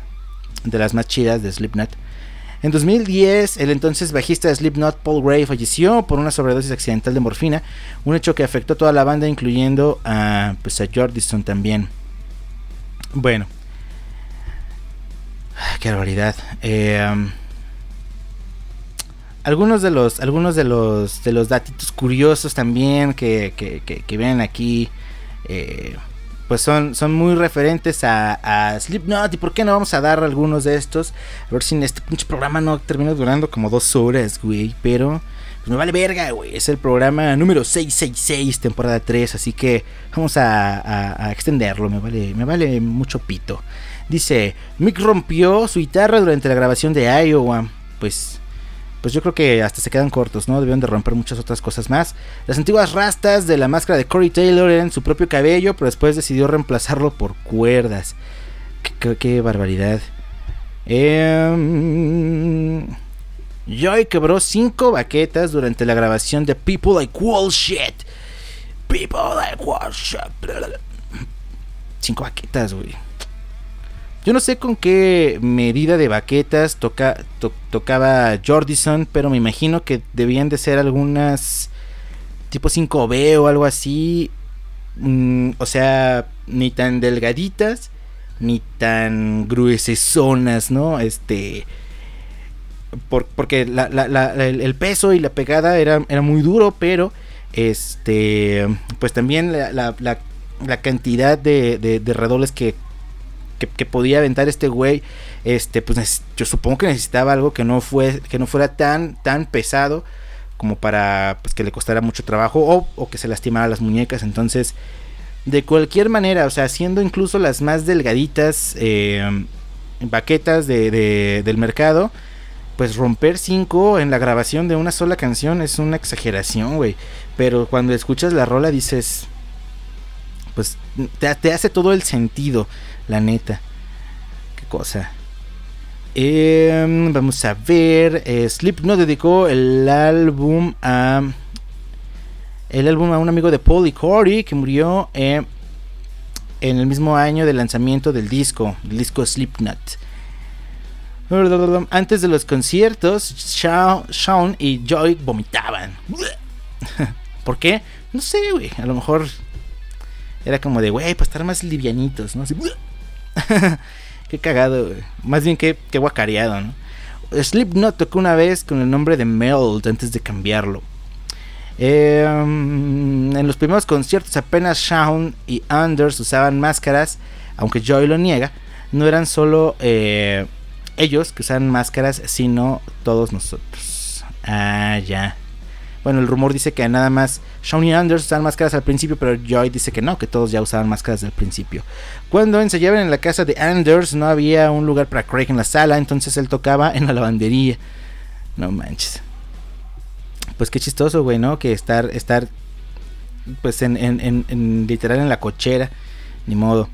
de las más chidas de Slipknot. En 2010, el entonces bajista de Slipknot, Paul Gray, falleció por una sobredosis accidental de morfina, un hecho que afectó a toda la banda, incluyendo a, pues, a Jordison también. Bueno, qué barbaridad. Eh, um, algunos de los algunos de los de los datitos curiosos también que, que, que, ven aquí eh, pues son, son muy referentes a, a, Slipknot. Y por qué no vamos a dar algunos de estos a ver si en este pinche programa no termina durando como dos horas güey pero pues me vale verga güey. Es el programa número 666 temporada 3 así que vamos a, a extenderlo. Me vale me vale mucho pito. Dice Mick rompió su guitarra durante la grabación de Iowa. Pues pues yo creo que hasta se quedan cortos, ¿no? Debieron de romper muchas otras cosas más. Las antiguas rastas de la máscara de Corey Taylor eran su propio cabello, pero después decidió reemplazarlo por cuerdas. Qué, barbaridad. Eh, Joy quebró cinco baquetas durante la grabación de People Like Wall Shit. People Like Wall Shit. Cinco baquetas, güey. Yo no sé con qué medida de baquetas toca, tocaba Jordison, pero me imagino que debían de ser algunas tipo 5B o algo así. Mm, o sea, ni tan delgaditas, ni tan gruesonas, ¿no? Este porque el, peso y la pegada era, muy duro, pero este pues también la, cantidad de, de, redobles que, que, podía aventar este güey este pues yo supongo que necesitaba algo que no fue que no fuera tan tan pesado como para pues, que le costara mucho trabajo o, que se lastimara las muñecas entonces de cualquier manera o sea siendo incluso las más delgaditas eh, baquetas de, del mercado pues romper cinco en la grabación de una sola canción es una exageración, güey. Pero cuando escuchas la rola dices, pues te, hace todo el sentido, la neta. Qué cosa. Em, vamos a ver. Eh, dedicó el álbum a. El álbum a un amigo de Paul y Corey que murió eh, en el mismo año del lanzamiento del disco, el disco Slipknot. Antes de los conciertos, Sean y Joy vomitaban. ¿Por qué? No sé, güey. A lo mejor era como de, güey, para estar más livianitos, ¿no? qué cagado. Más bien que, que guacareado, ¿no? Slipknot tocó una vez con el nombre de Meld antes de cambiarlo. Em, en los primeros conciertos apenas Shawn y Anders usaban máscaras, aunque Joy lo niega. No eran solo eh, ellos que usan máscaras, sino todos nosotros. Ah, ya. Bueno, el rumor dice que nada más Shawn y Anders usaban máscaras al principio, pero Joy dice que no, que todos ya usaban máscaras al principio. Cuando ensayaban en la casa de Anders, no había un lugar para Craig en la sala, entonces él tocaba en la lavandería. No manches. Pues qué chistoso, güey, ¿no? Que estar, estar, pues en, en, en literal en la cochera, ni modo.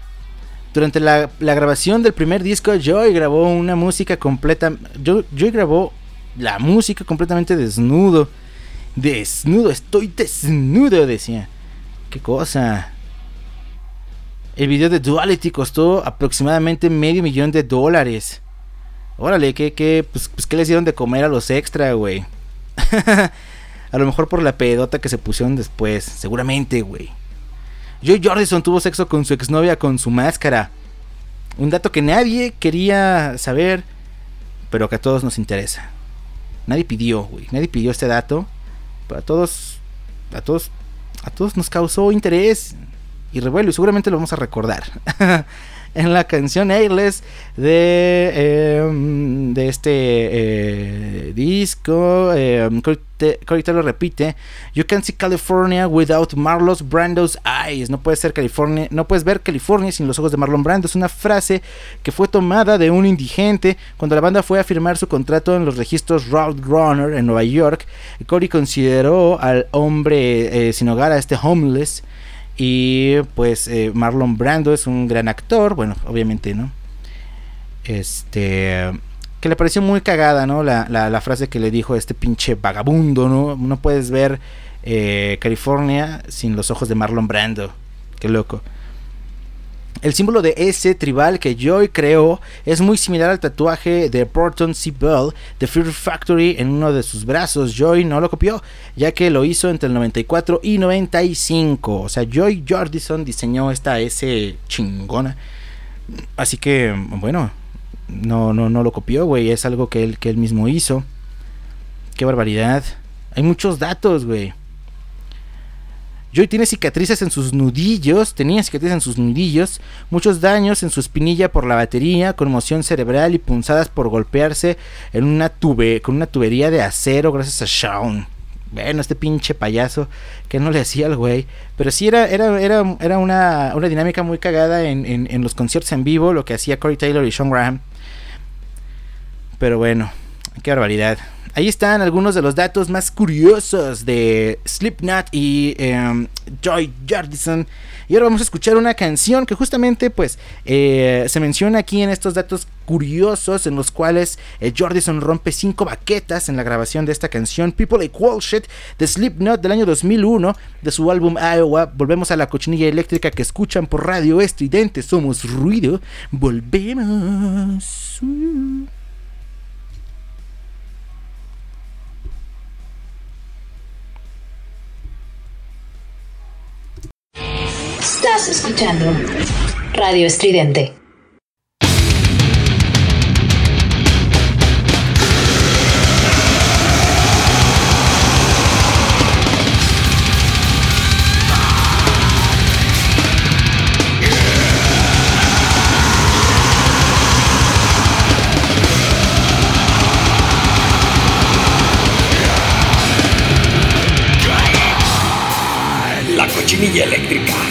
Durante la, grabación del primer disco, Joy grabó una música completa. Joy, grabó la música completamente desnudo. Desnudo, estoy desnudo, decía. Qué cosa. El video de Duality costó aproximadamente medio millón de dólares. Órale, ¿qué, qué, pues, pues ¿qué les dieron de comer a los extra, güey? a lo mejor por la pedota que se pusieron después. Seguramente, güey. Joy Jordison tuvo sexo con su exnovia con su máscara. Un dato que nadie quería saber, pero que a todos nos interesa. Nadie pidió, güey. Nadie pidió este dato. Pero todos, a todos, a todos nos causó interés y revuelo y seguramente lo vamos a recordar. en la canción Airless de, em, de este eh, disco. Eh, lo repite. You can see California without Marlos Brando's eyes. No puedes ser California, no puedes ver California sin los ojos de Marlon Brando. Es una frase que fue tomada de un indigente cuando la banda fue a firmar su contrato en los registros Roadrunner en Nueva York. Corey consideró al hombre eh, sin hogar, a este homeless, y pues eh, Marlon Brando es un gran actor, bueno, obviamente, ¿no? Este. Que le pareció muy cagada, ¿no? La, la, frase que le dijo este pinche vagabundo, ¿no? No puedes ver eh, California sin los ojos de Marlon Brando. Qué loco. El símbolo de ese tribal que Joy creó es muy similar al tatuaje de Burton C. Bell de Fear Factory en uno de sus brazos. Joy no lo copió, ya que lo hizo entre el 94 y 95. O sea, Joy Jordison diseñó esta S chingona. Así que, bueno, no, no, no lo copió, güey. Es algo que él, que él mismo hizo. Qué barbaridad. Hay muchos datos, güey. Joy tiene cicatrices en sus nudillos, tenía cicatrices en sus nudillos, muchos daños en su espinilla por la batería, conmoción cerebral y punzadas por golpearse en una tube, con una tubería de acero gracias a Shawn. Bueno, este pinche payaso que no le hacía al güey. Pero sí era, era, era, era una, una dinámica muy cagada en, en los conciertos en vivo, lo que hacía Corey Taylor y Sean Graham. Pero bueno, qué barbaridad. Ahí están algunos de los datos más curiosos de Slipknot y em, Joy Jordison. Y ahora vamos a escuchar una canción que justamente pues eh, se menciona aquí en estos datos curiosos en los cuales eh, Jordison rompe cinco baquetas en la grabación de esta canción People Like Shit de Slipknot del año 2001 de su álbum Iowa. Volvemos a la cochinilla eléctrica que escuchan por radio estridente. Somos ruido. Volvemos. Escuchando Radio Estridente. La cochinilla eléctrica.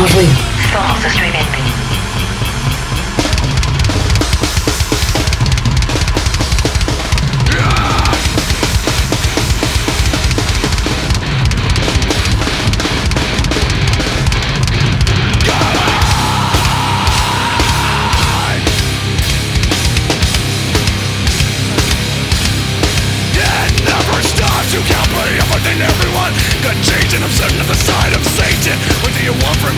Можливо. Фокус у стрімінг.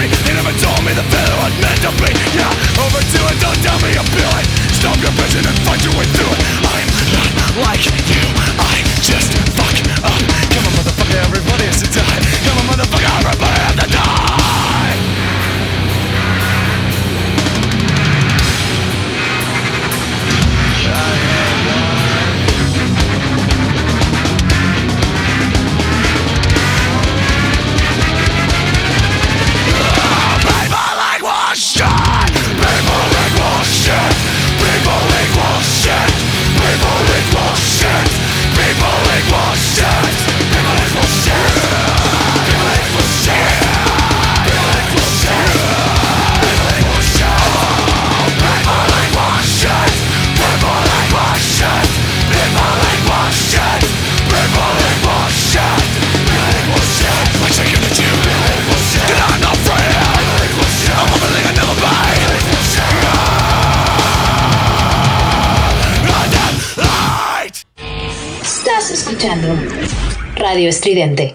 They never told me the fellow had meant to be Yeah, overdo it, don't tell me you feel it Stop your vision and fight your way through it. I'm not like you, I just fuck up. Come on motherfucker, everybody has to die Come on motherfucker, everybody has to die Everything bullshit. shit bullshit. Radio Estridente.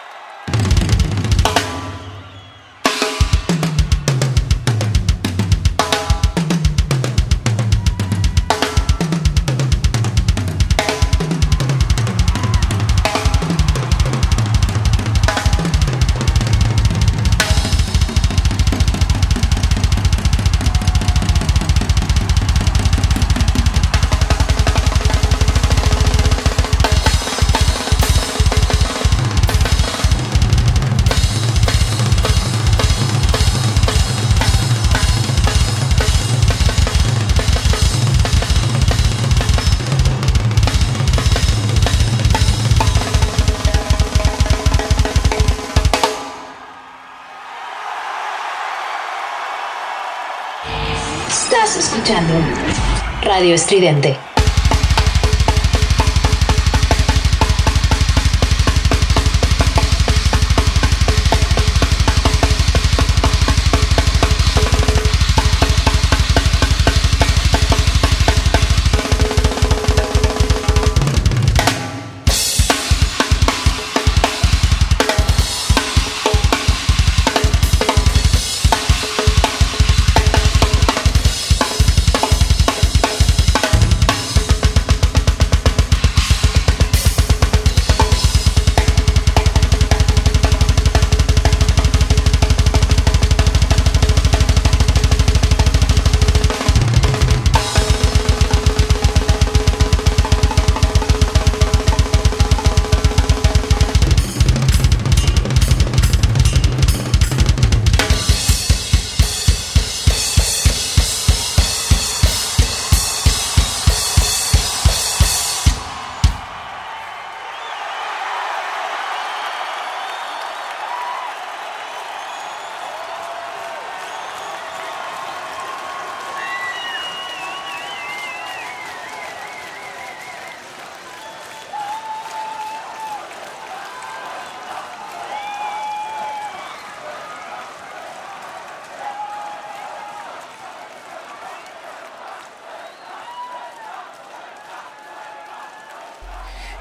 Radio Estridente.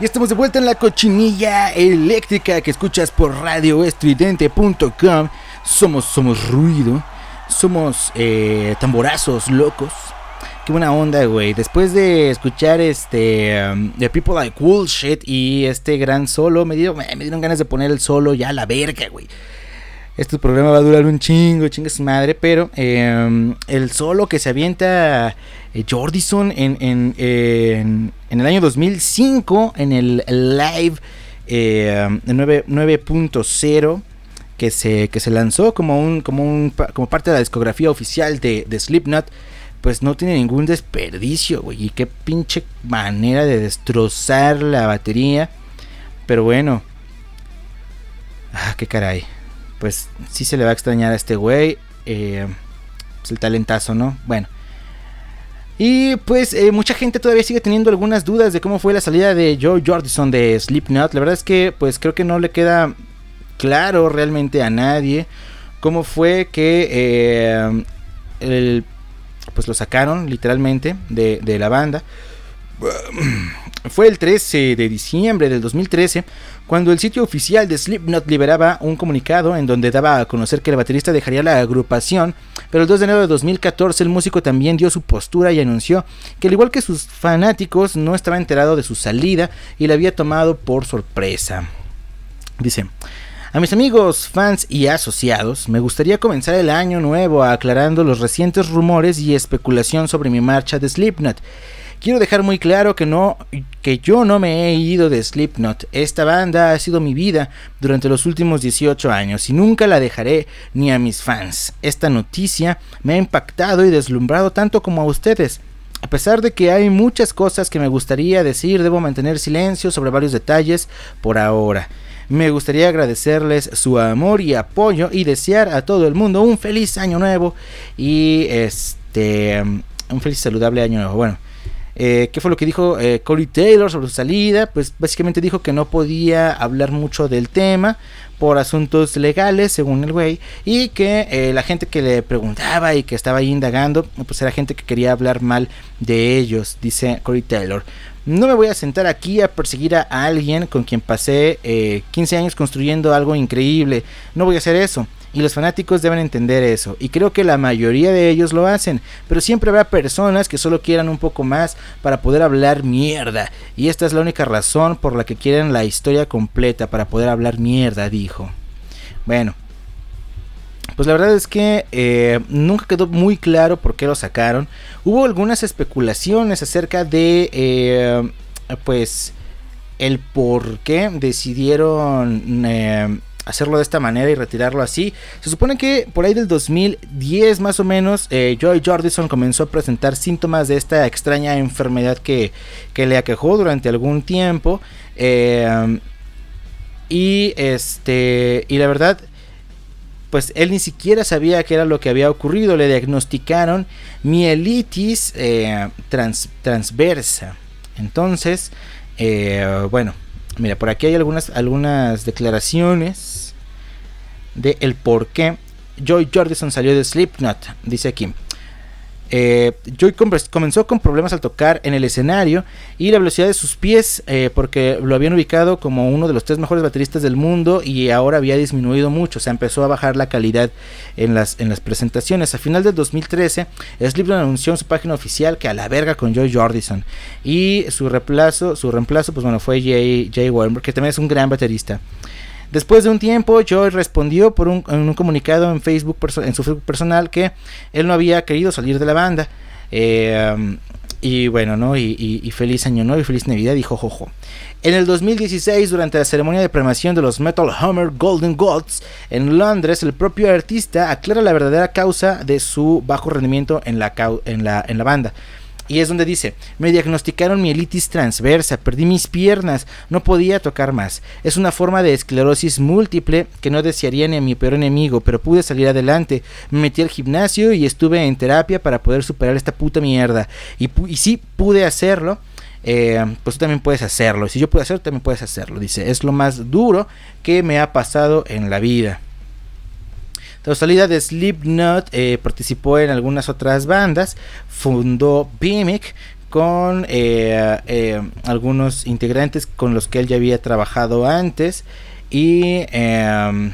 Y estamos de vuelta en la cochinilla eléctrica que escuchas por radioestridente.com. Somos, somos ruido, somos eh, tamborazos locos. Qué buena onda, güey. Después de escuchar este um, The People Like Bullshit y este gran solo, me dieron, me dieron ganas de poner el solo ya a la verga, güey. Este programa va a durar un chingo, chinga su madre, pero eh, el solo que se avienta eh, Jordison en, en, en, en, el año 2005 en el live eh, 9.0 que se, que se lanzó como, un, como, un, como parte de la discografía oficial de, de Slipknot, pues no tiene ningún desperdicio, güey. Y qué pinche manera de destrozar la batería. Pero bueno. Ah, qué caray pues sí se le va a extrañar a este güey. Eh, pues el talentazo, ¿no? Bueno. Y pues eh, mucha gente todavía sigue teniendo algunas dudas de cómo fue la salida de Joe Jordison de Slipknot. La verdad es que pues creo que no le queda claro realmente a nadie cómo fue que eh, el, pues lo sacaron literalmente de, de la banda. Fue el 13 de diciembre del 2013 cuando el sitio oficial de Slipknot liberaba un comunicado en donde daba a conocer que el baterista dejaría la agrupación, pero el 2 de enero de 2014 el músico también dio su postura y anunció que al igual que sus fanáticos no estaba enterado de su salida y la había tomado por sorpresa. Dice, a mis amigos, fans y asociados, me gustaría comenzar el año nuevo aclarando los recientes rumores y especulación sobre mi marcha de Slipknot. Quiero dejar muy claro que no que yo no me he ido de Slipknot. Esta banda ha sido mi vida durante los últimos 18 años y nunca la dejaré ni a mis fans. Esta noticia me ha impactado y deslumbrado tanto como a ustedes. A pesar de que hay muchas cosas que me gustaría decir, debo mantener silencio sobre varios detalles por ahora. Me gustaría agradecerles su amor y apoyo y desear a todo el mundo un feliz año nuevo y este un feliz saludable año nuevo. Bueno, eh, ¿Qué fue lo que dijo eh, Corey Taylor sobre su salida? Pues básicamente dijo que no podía hablar mucho del tema por asuntos legales, según el güey, y que eh, la gente que le preguntaba y que estaba ahí indagando, pues era gente que quería hablar mal de ellos, dice Corey Taylor. No me voy a sentar aquí a perseguir a alguien con quien pasé 15 años construyendo algo increíble. No voy a hacer eso. Y los fanáticos deben entender eso. Y creo que la mayoría de ellos lo hacen. Pero siempre habrá personas que solo quieran un poco más para poder hablar mierda. Y esta es la única razón por la que quieren la historia completa para poder hablar mierda, dijo. Bueno. Pues la verdad es que eh, nunca quedó muy claro por qué lo sacaron. Hubo algunas especulaciones acerca de... Eh, pues el por qué decidieron eh, hacerlo de esta manera y retirarlo así. Se supone que por ahí del 2010 más o menos, eh, Joy Jordison comenzó a presentar síntomas de esta extraña enfermedad que, que le aquejó durante algún tiempo. Eh, y este y la verdad pues él ni siquiera sabía qué era lo que había ocurrido. Le diagnosticaron mielitis eh, transversa. Entonces, bueno, mira, por aquí hay algunas, algunas declaraciones de el por qué Joy Jordison salió de Slipknot. Dice aquí. Eh, Joy comenzó con problemas al tocar en el escenario y la velocidad de sus pies, eh, porque lo habían ubicado como uno de los tres mejores bateristas del mundo y ahora había disminuido mucho, o sea, empezó a bajar la calidad en las, en las presentaciones. A final del 2013, Slipknot anunció en su página oficial que a la verga con Joy Jordison y su reemplazo, su reemplazo, pues bueno, fue Jay, Jay que también es un gran baterista. Después de un tiempo, Joy respondió por un, en un comunicado en Facebook, en su Facebook personal, que él no había querido salir de la banda. Eh, y bueno, ¿no? Y, feliz año nuevo y feliz Navidad, dijo Jojo. En el 2016, durante la ceremonia de premiación de los Metal Hammer Golden Gods en Londres, el propio artista aclara la verdadera causa de su bajo rendimiento en la, en la, en la banda. Y es donde dice, me diagnosticaron mielitis transversa, perdí mis piernas, no podía tocar más. Es una forma de esclerosis múltiple que no desearía ni a mi peor enemigo, pero pude salir adelante. Me metí al gimnasio y estuve en terapia para poder superar esta puta mierda. Y, y sí pude hacerlo. Eh, pues tú también puedes hacerlo. Si yo puedo hacerlo, también puedes hacerlo. Dice, es lo más duro que me ha pasado en la vida. Tras salida de Slipknot, eh, participó en algunas otras bandas, fundó Bimic con eh, eh, algunos integrantes con los que él ya había trabajado antes y em,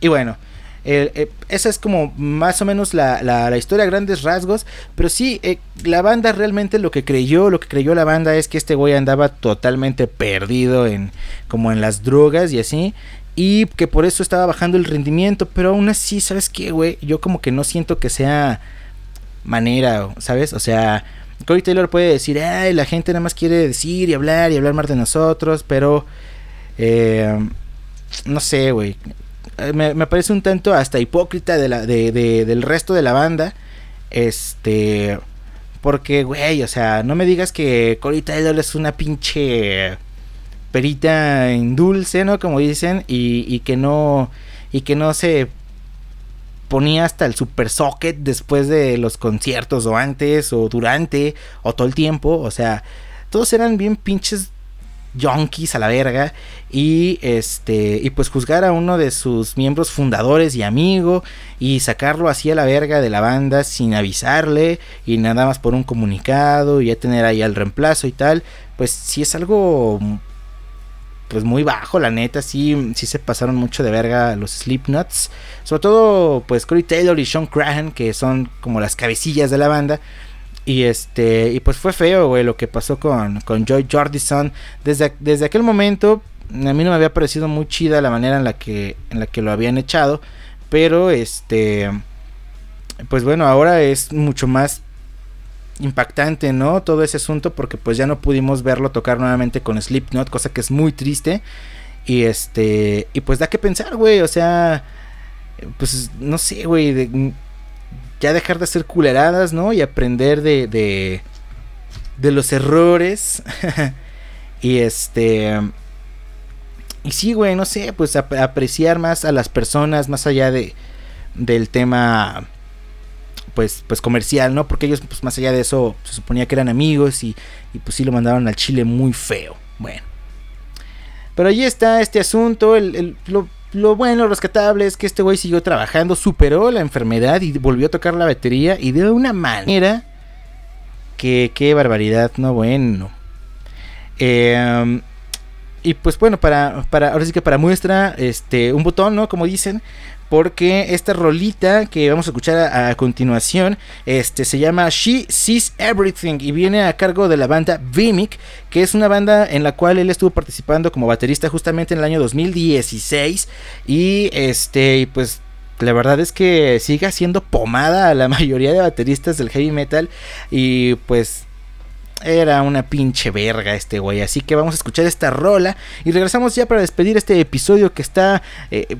y bueno esa es como más o menos la, la, historia a grandes rasgos. Pero sí, la banda realmente lo que creyó, lo que creyó la banda es que este güey andaba totalmente perdido en como en las drogas y así y que por eso estaba bajando el rendimiento, pero aún así, ¿sabes qué, güey? Yo como que no siento que sea manera, ¿sabes? O sea, Corey Taylor puede decir, ay, la gente nada más quiere decir y hablar y hablar más de nosotros, pero eh, no sé, güey. Eh, me, parece un tanto hasta hipócrita de la, de, del resto de la banda. Este. Porque, güey, o sea, no me digas que Corey Taylor es una pinche perita en dulce, ¿no? Como dicen, y, que no y que no se ponía hasta el super socket después de los conciertos o antes o durante o todo el tiempo, o sea, todos eran bien pinches junkies a la verga y este y pues juzgar a uno de sus miembros fundadores y amigo y sacarlo así a la verga de la banda sin avisarle y nada más por un comunicado y ya tener ahí al reemplazo y tal, pues sí es algo pues muy bajo, la neta, sí, sí se pasaron mucho de verga los Slipknots. Sobre todo, pues Corey Taylor y Sean Crahan, que son como las cabecillas de la banda. Y este, y pues fue feo, güey, lo que pasó con, con Joy Jordison. Desde, desde aquel momento, a mí no me había parecido muy chida la manera en la que, en la que lo habían echado. Pero este, pues bueno, ahora es mucho más impactante, ¿no? Todo ese asunto porque pues ya no pudimos verlo tocar nuevamente con Slipknot, cosa que es muy triste. Y este, y pues da que pensar, güey, o sea, pues no sé, güey, ya dejar de hacer culeradas, ¿no? Y aprender de de, de los errores. y este y sí, güey, no sé, pues apreciar más a las personas más allá de del tema pues, pues comercial, ¿no? Porque ellos, pues más allá de eso, se suponía que eran amigos y, y pues sí lo mandaron al Chile muy feo. Bueno. Pero ahí está este asunto. El, lo, lo, bueno, lo rescatable es que este güey siguió trabajando, superó la enfermedad y volvió a tocar la batería y de una manera que qué barbaridad, no bueno. Eh, y pues bueno, para, para, ahora sí que para muestra, este, un botón, ¿no? Como dicen, porque esta rolita que vamos a escuchar a, continuación este, se llama She Sees Everything y viene a cargo de la banda Vimic, que es una banda en la cual él estuvo participando como baterista justamente en el año 2016 y este pues la verdad es que sigue haciendo pomada a la mayoría de bateristas del heavy metal y pues era una pinche verga este güey. Así que vamos a escuchar esta rola. Y regresamos ya para despedir este episodio que está eh,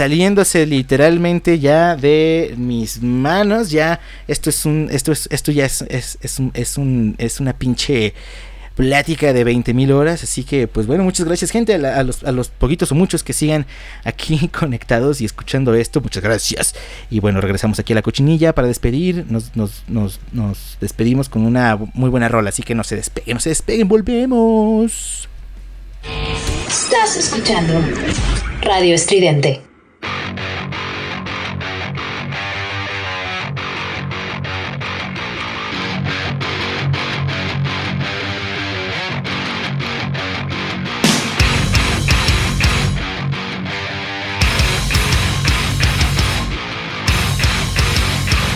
saliéndose literalmente ya de mis manos. Ya esto es un. Esto es. Esto ya es. Es, es, un, es, un, es una pinche plática de 20 mil horas. Así que, pues bueno, muchas gracias, gente. A, los, a, los, poquitos o muchos que sigan aquí conectados y escuchando esto, muchas gracias. Y bueno, regresamos aquí a la cochinilla para despedir. Nos, nos, nos, nos despedimos con una muy buena rola. Así que no se despeguen, no se despeguen, volvemos. Estás escuchando Radio Estridente.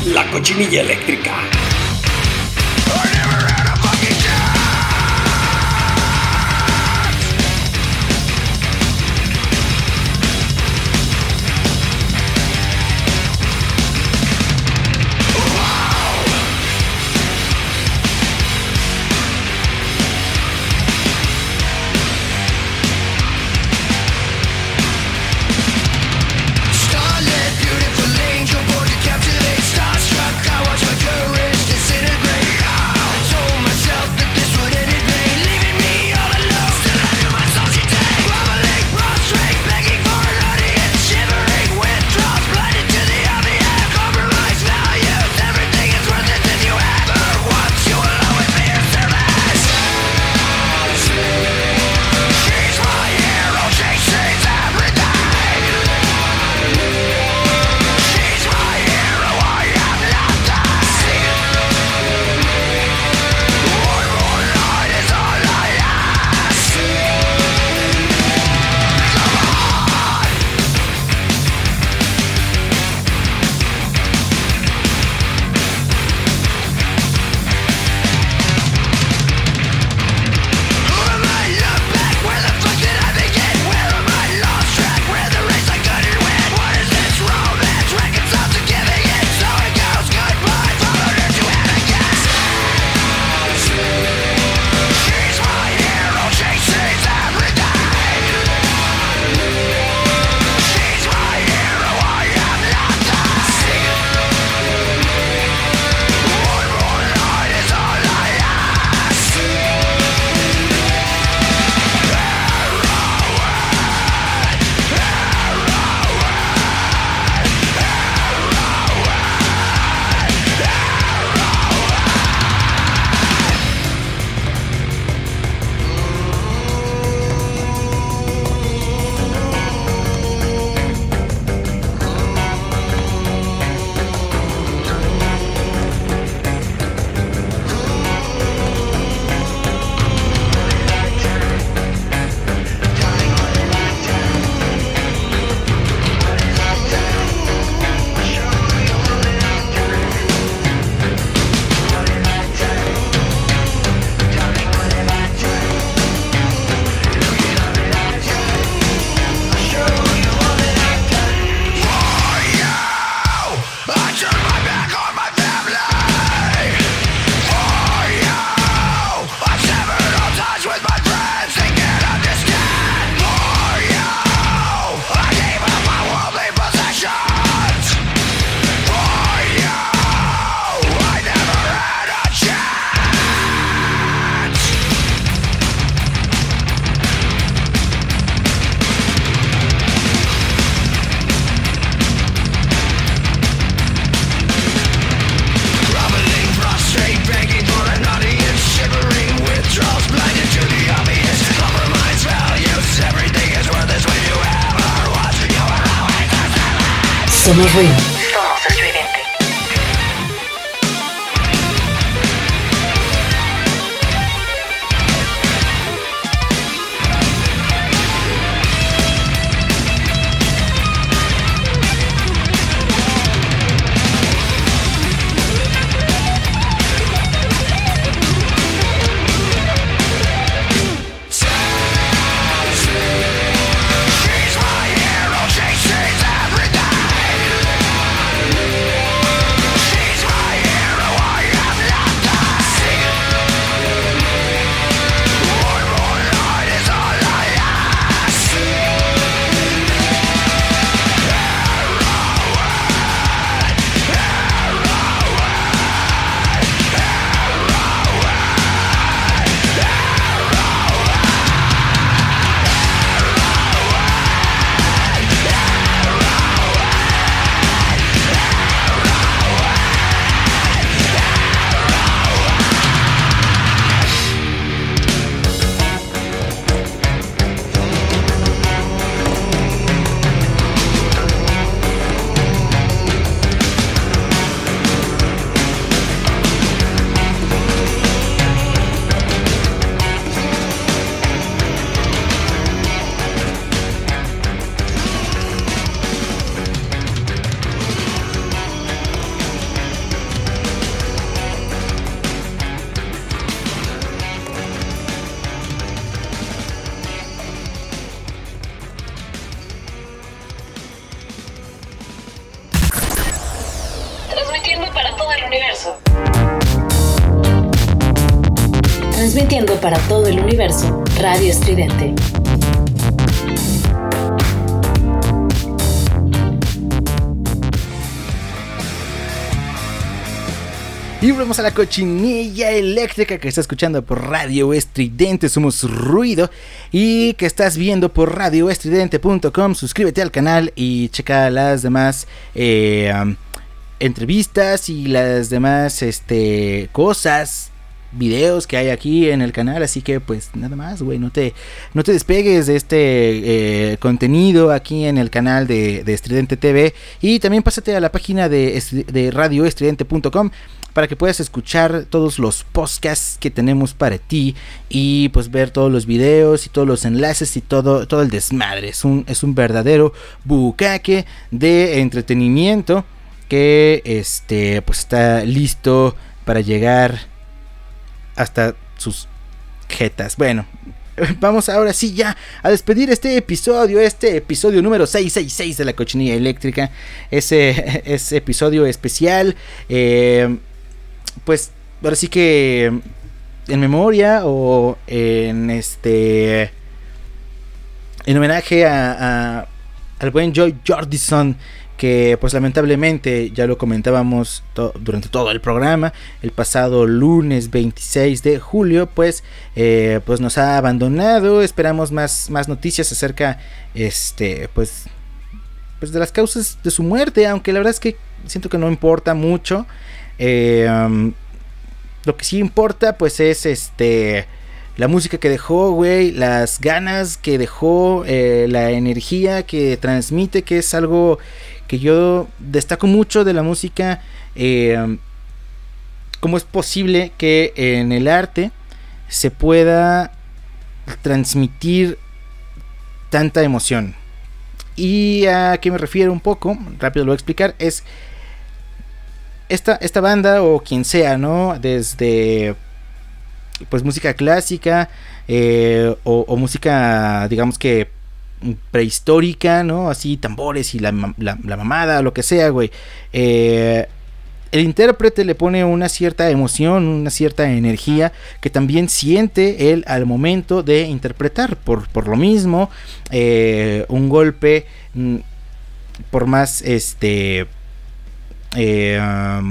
La cochinilla eléctrica. Radio Estridente. Y volvemos a la cochinilla eléctrica que está escuchando por Radio Estridente, somos ruido. Y que estás viendo por radioestridente.com. Suscríbete al canal y checa las demás eh, entrevistas y las demás este, cosas videos que hay aquí en el canal, así que pues nada más, güey, no te, no te despegues de este eh, contenido aquí en el canal de, de, Estridente TV y también pásate a la página de, de radioestridente.com para que puedas escuchar todos los podcasts que tenemos para ti y pues ver todos los videos y todos los enlaces y todo, todo el desmadre. Es un, es un verdadero bucaque de entretenimiento que este pues está listo para llegar hasta sus jetas. Bueno, vamos ahora sí ya a despedir este episodio, este episodio número 666 de la cochinilla eléctrica. Ese, ese episodio especial. Eh, pues ahora sí que en memoria o en este en homenaje a, al buen Joy Jordison que pues lamentablemente ya lo comentábamos durante todo el programa el pasado lunes 26 de julio pues eh, pues nos ha abandonado esperamos más más noticias acerca este pues pues de las causas de su muerte aunque la verdad es que siento que no importa mucho eh, um, lo que sí importa, pues es este. La música que dejó, güey. Las ganas que dejó. Eh, la energía que transmite. Que es algo que yo destaco mucho de la música. Eh, ¿Cómo es posible que en el arte se pueda transmitir tanta emoción? Y a qué me refiero un poco, rápido lo voy a explicar, es esta, esta banda o quien sea, ¿no? Desde pues música clásica eh, o, música, digamos que prehistórica, ¿no? Así tambores y la, la, mamada, lo que sea, güey. Eh, el intérprete le pone una cierta emoción, una cierta energía que también siente él al momento de interpretar. Por, por lo mismo, eh, un golpe, mm, por más este eh,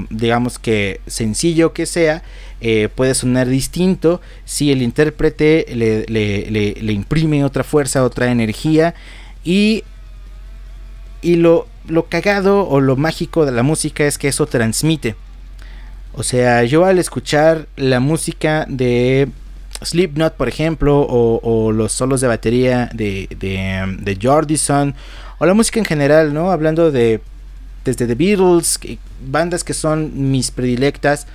digamos que sencillo que sea, eh, puede sonar distinto si el intérprete le, imprime otra fuerza, otra energía y, y lo, lo cagado o lo mágico de la música es que eso transmite. O sea, yo al escuchar la música de Slipknot, por ejemplo, o, los solos de batería de, de, de Jordison, o la música en general, ¿no? Hablando de desde The Beatles, bandas que son mis predilectas.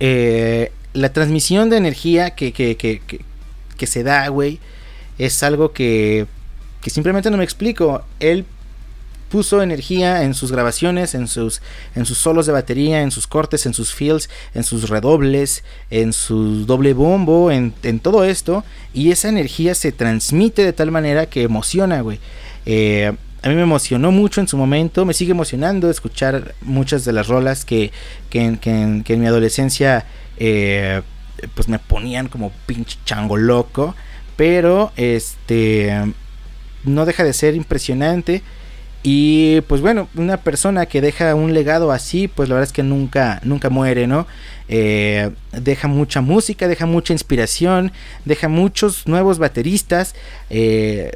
Eh, la transmisión de energía que, que, que, que se da, güey, es algo que, que simplemente no me explico. Él puso energía en sus grabaciones, en sus, en sus solos de batería, en sus cortes, en sus fills, en sus redobles, en su doble bombo, en, en todo esto. Y esa energía se transmite de tal manera que emociona, güey. Eh, a mí me emocionó mucho en su momento, me sigue emocionando escuchar muchas de las rolas que, que, en, mi adolescencia eh, pues me ponían como pinche chango loco, pero este no deja de ser impresionante y pues bueno, una persona que deja un legado así, pues la verdad es que nunca, nunca muere, ¿no? Eh, deja mucha música, deja mucha inspiración, deja muchos nuevos bateristas. Eh,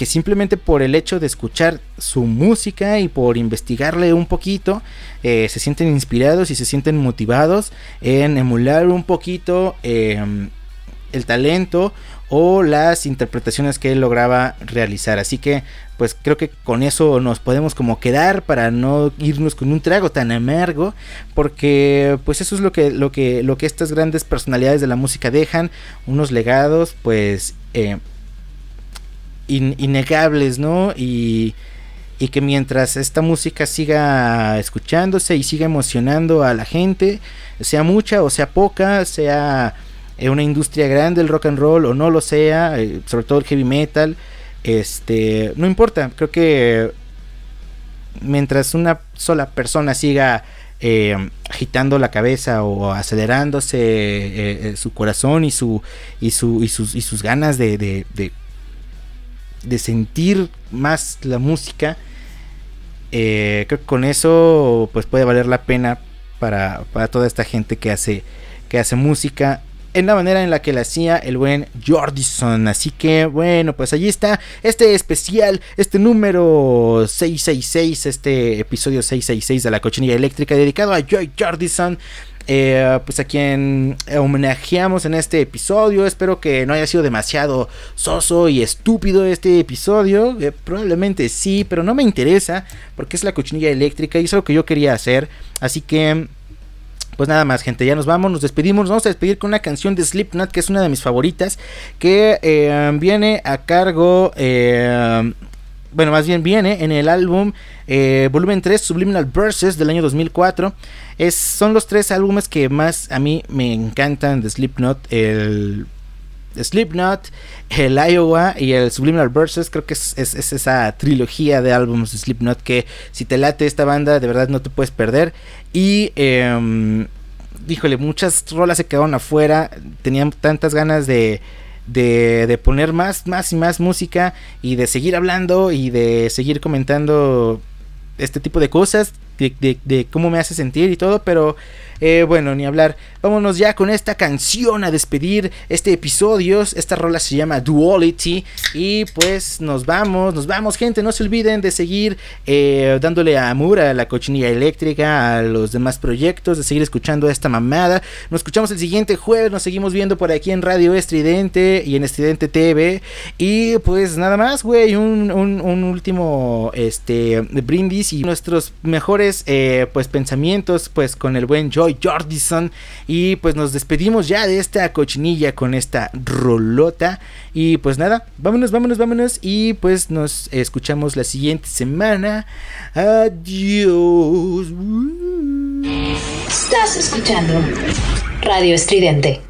que simplemente por el hecho de escuchar su música y por investigarle un poquito, eh, se sienten inspirados y se sienten motivados en emular un poquito em, el talento o las interpretaciones que él lograba realizar. Así que pues creo que con eso nos podemos como quedar para no irnos con un trago tan amargo, porque pues eso es lo que lo que lo que estas grandes personalidades de la música dejan, unos legados pues eh, innegables, ¿no? Y, y que mientras esta música siga escuchándose y siga emocionando a la gente, sea mucha o sea poca, sea eh, una industria grande el rock and roll o no lo sea, eh, sobre todo el heavy metal, este, no importa, creo que mientras una sola persona siga eh, agitando la cabeza o acelerándose su corazón y su y su y sus y sus ganas de, sentir más la música creo que con eso pues puede valer la pena para, para toda esta gente que hace que hace música en la manera en la que la hacía el buen Jordison. Así que bueno, pues allí está este especial, este número 666, este episodio 666 de la cochinilla eléctrica dedicado a Joy Jordison. Eh, pues a quien homenajeamos en este episodio. Espero que no haya sido demasiado soso y estúpido este episodio. Eh, probablemente sí, pero no me interesa porque es la cochinilla eléctrica y es algo que yo quería hacer. Así que pues nada más, gente, ya nos vamos, nos despedimos. Nos vamos a despedir con una canción de Slipknot, que es una de mis favoritas, que eh, viene a cargo. Bueno, más bien viene en el álbum eh, Volumen 3 Subliminal Verses del año 2004. Es, son los tres álbumes que más a mí me encantan de Slipknot. El Slipknot, el Iowa y el Subliminal Verses. Creo que es, esa trilogía de álbumes de Slipknot que si te late esta banda de verdad no te puedes perder. Y, eh, híjole, muchas rolas se quedaron afuera. Tenían tantas ganas de, de, de, poner más, más y más música y de seguir hablando y de seguir comentando este tipo de cosas, de, de cómo me hace sentir y todo, pero eh, bueno, ni hablar. Vámonos ya con esta canción a despedir este episodio. Esta rola se llama Duality. Y pues nos vamos, nos vamos, gente. No se olviden de seguir eh, dándole amor a la cochinilla eléctrica, a los demás proyectos, de seguir escuchando esta mamada. Nos escuchamos el siguiente jueves. Nos seguimos viendo por aquí en Radio Estridente y en Estridente TV. Y pues nada más, güey. Un, último este brindis y nuestros mejores eh, pues pensamientos pues con el buen Joy Jordison. Y pues nos despedimos ya de esta cochinilla con esta rolota. Y pues nada, vámonos, vámonos, vámonos. Y pues nos escuchamos la siguiente semana. Adiós. Estás escuchando Radio Estridente.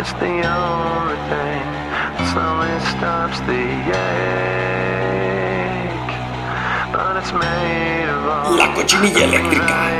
It's the only thing that slowly stops the La cochinilla eléctrica.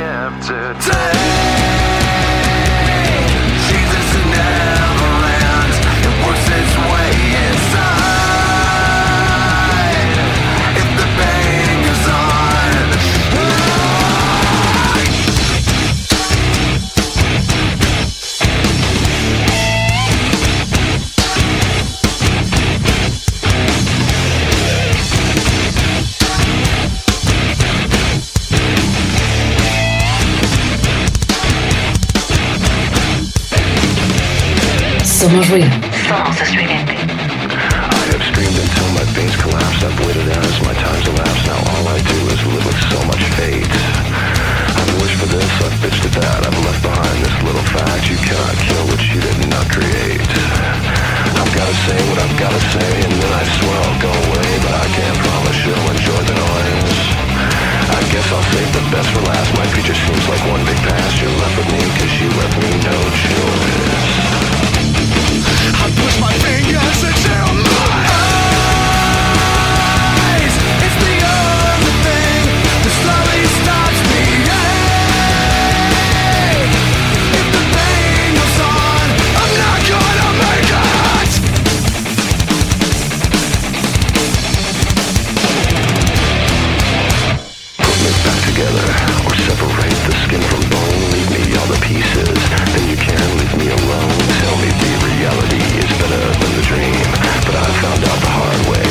Somos ruido. Somos estridente. I have screamed until my veins collapse. I've waited as my time's elapsed. Now all I do is live with so much fate. I've wished for this, I've bitched at that. I've left behind this little fact. You cannot kill what you did not create. I've gotta say what I've gotta say, and then I swear I'll go away. But I can't promise you'll enjoy the noise. I guess I'll save the best for last. My future seems like one big past. You're left with me, cause you left me no choice. I push my fingers into mine. reality is better than the dream, but I found out the hard way.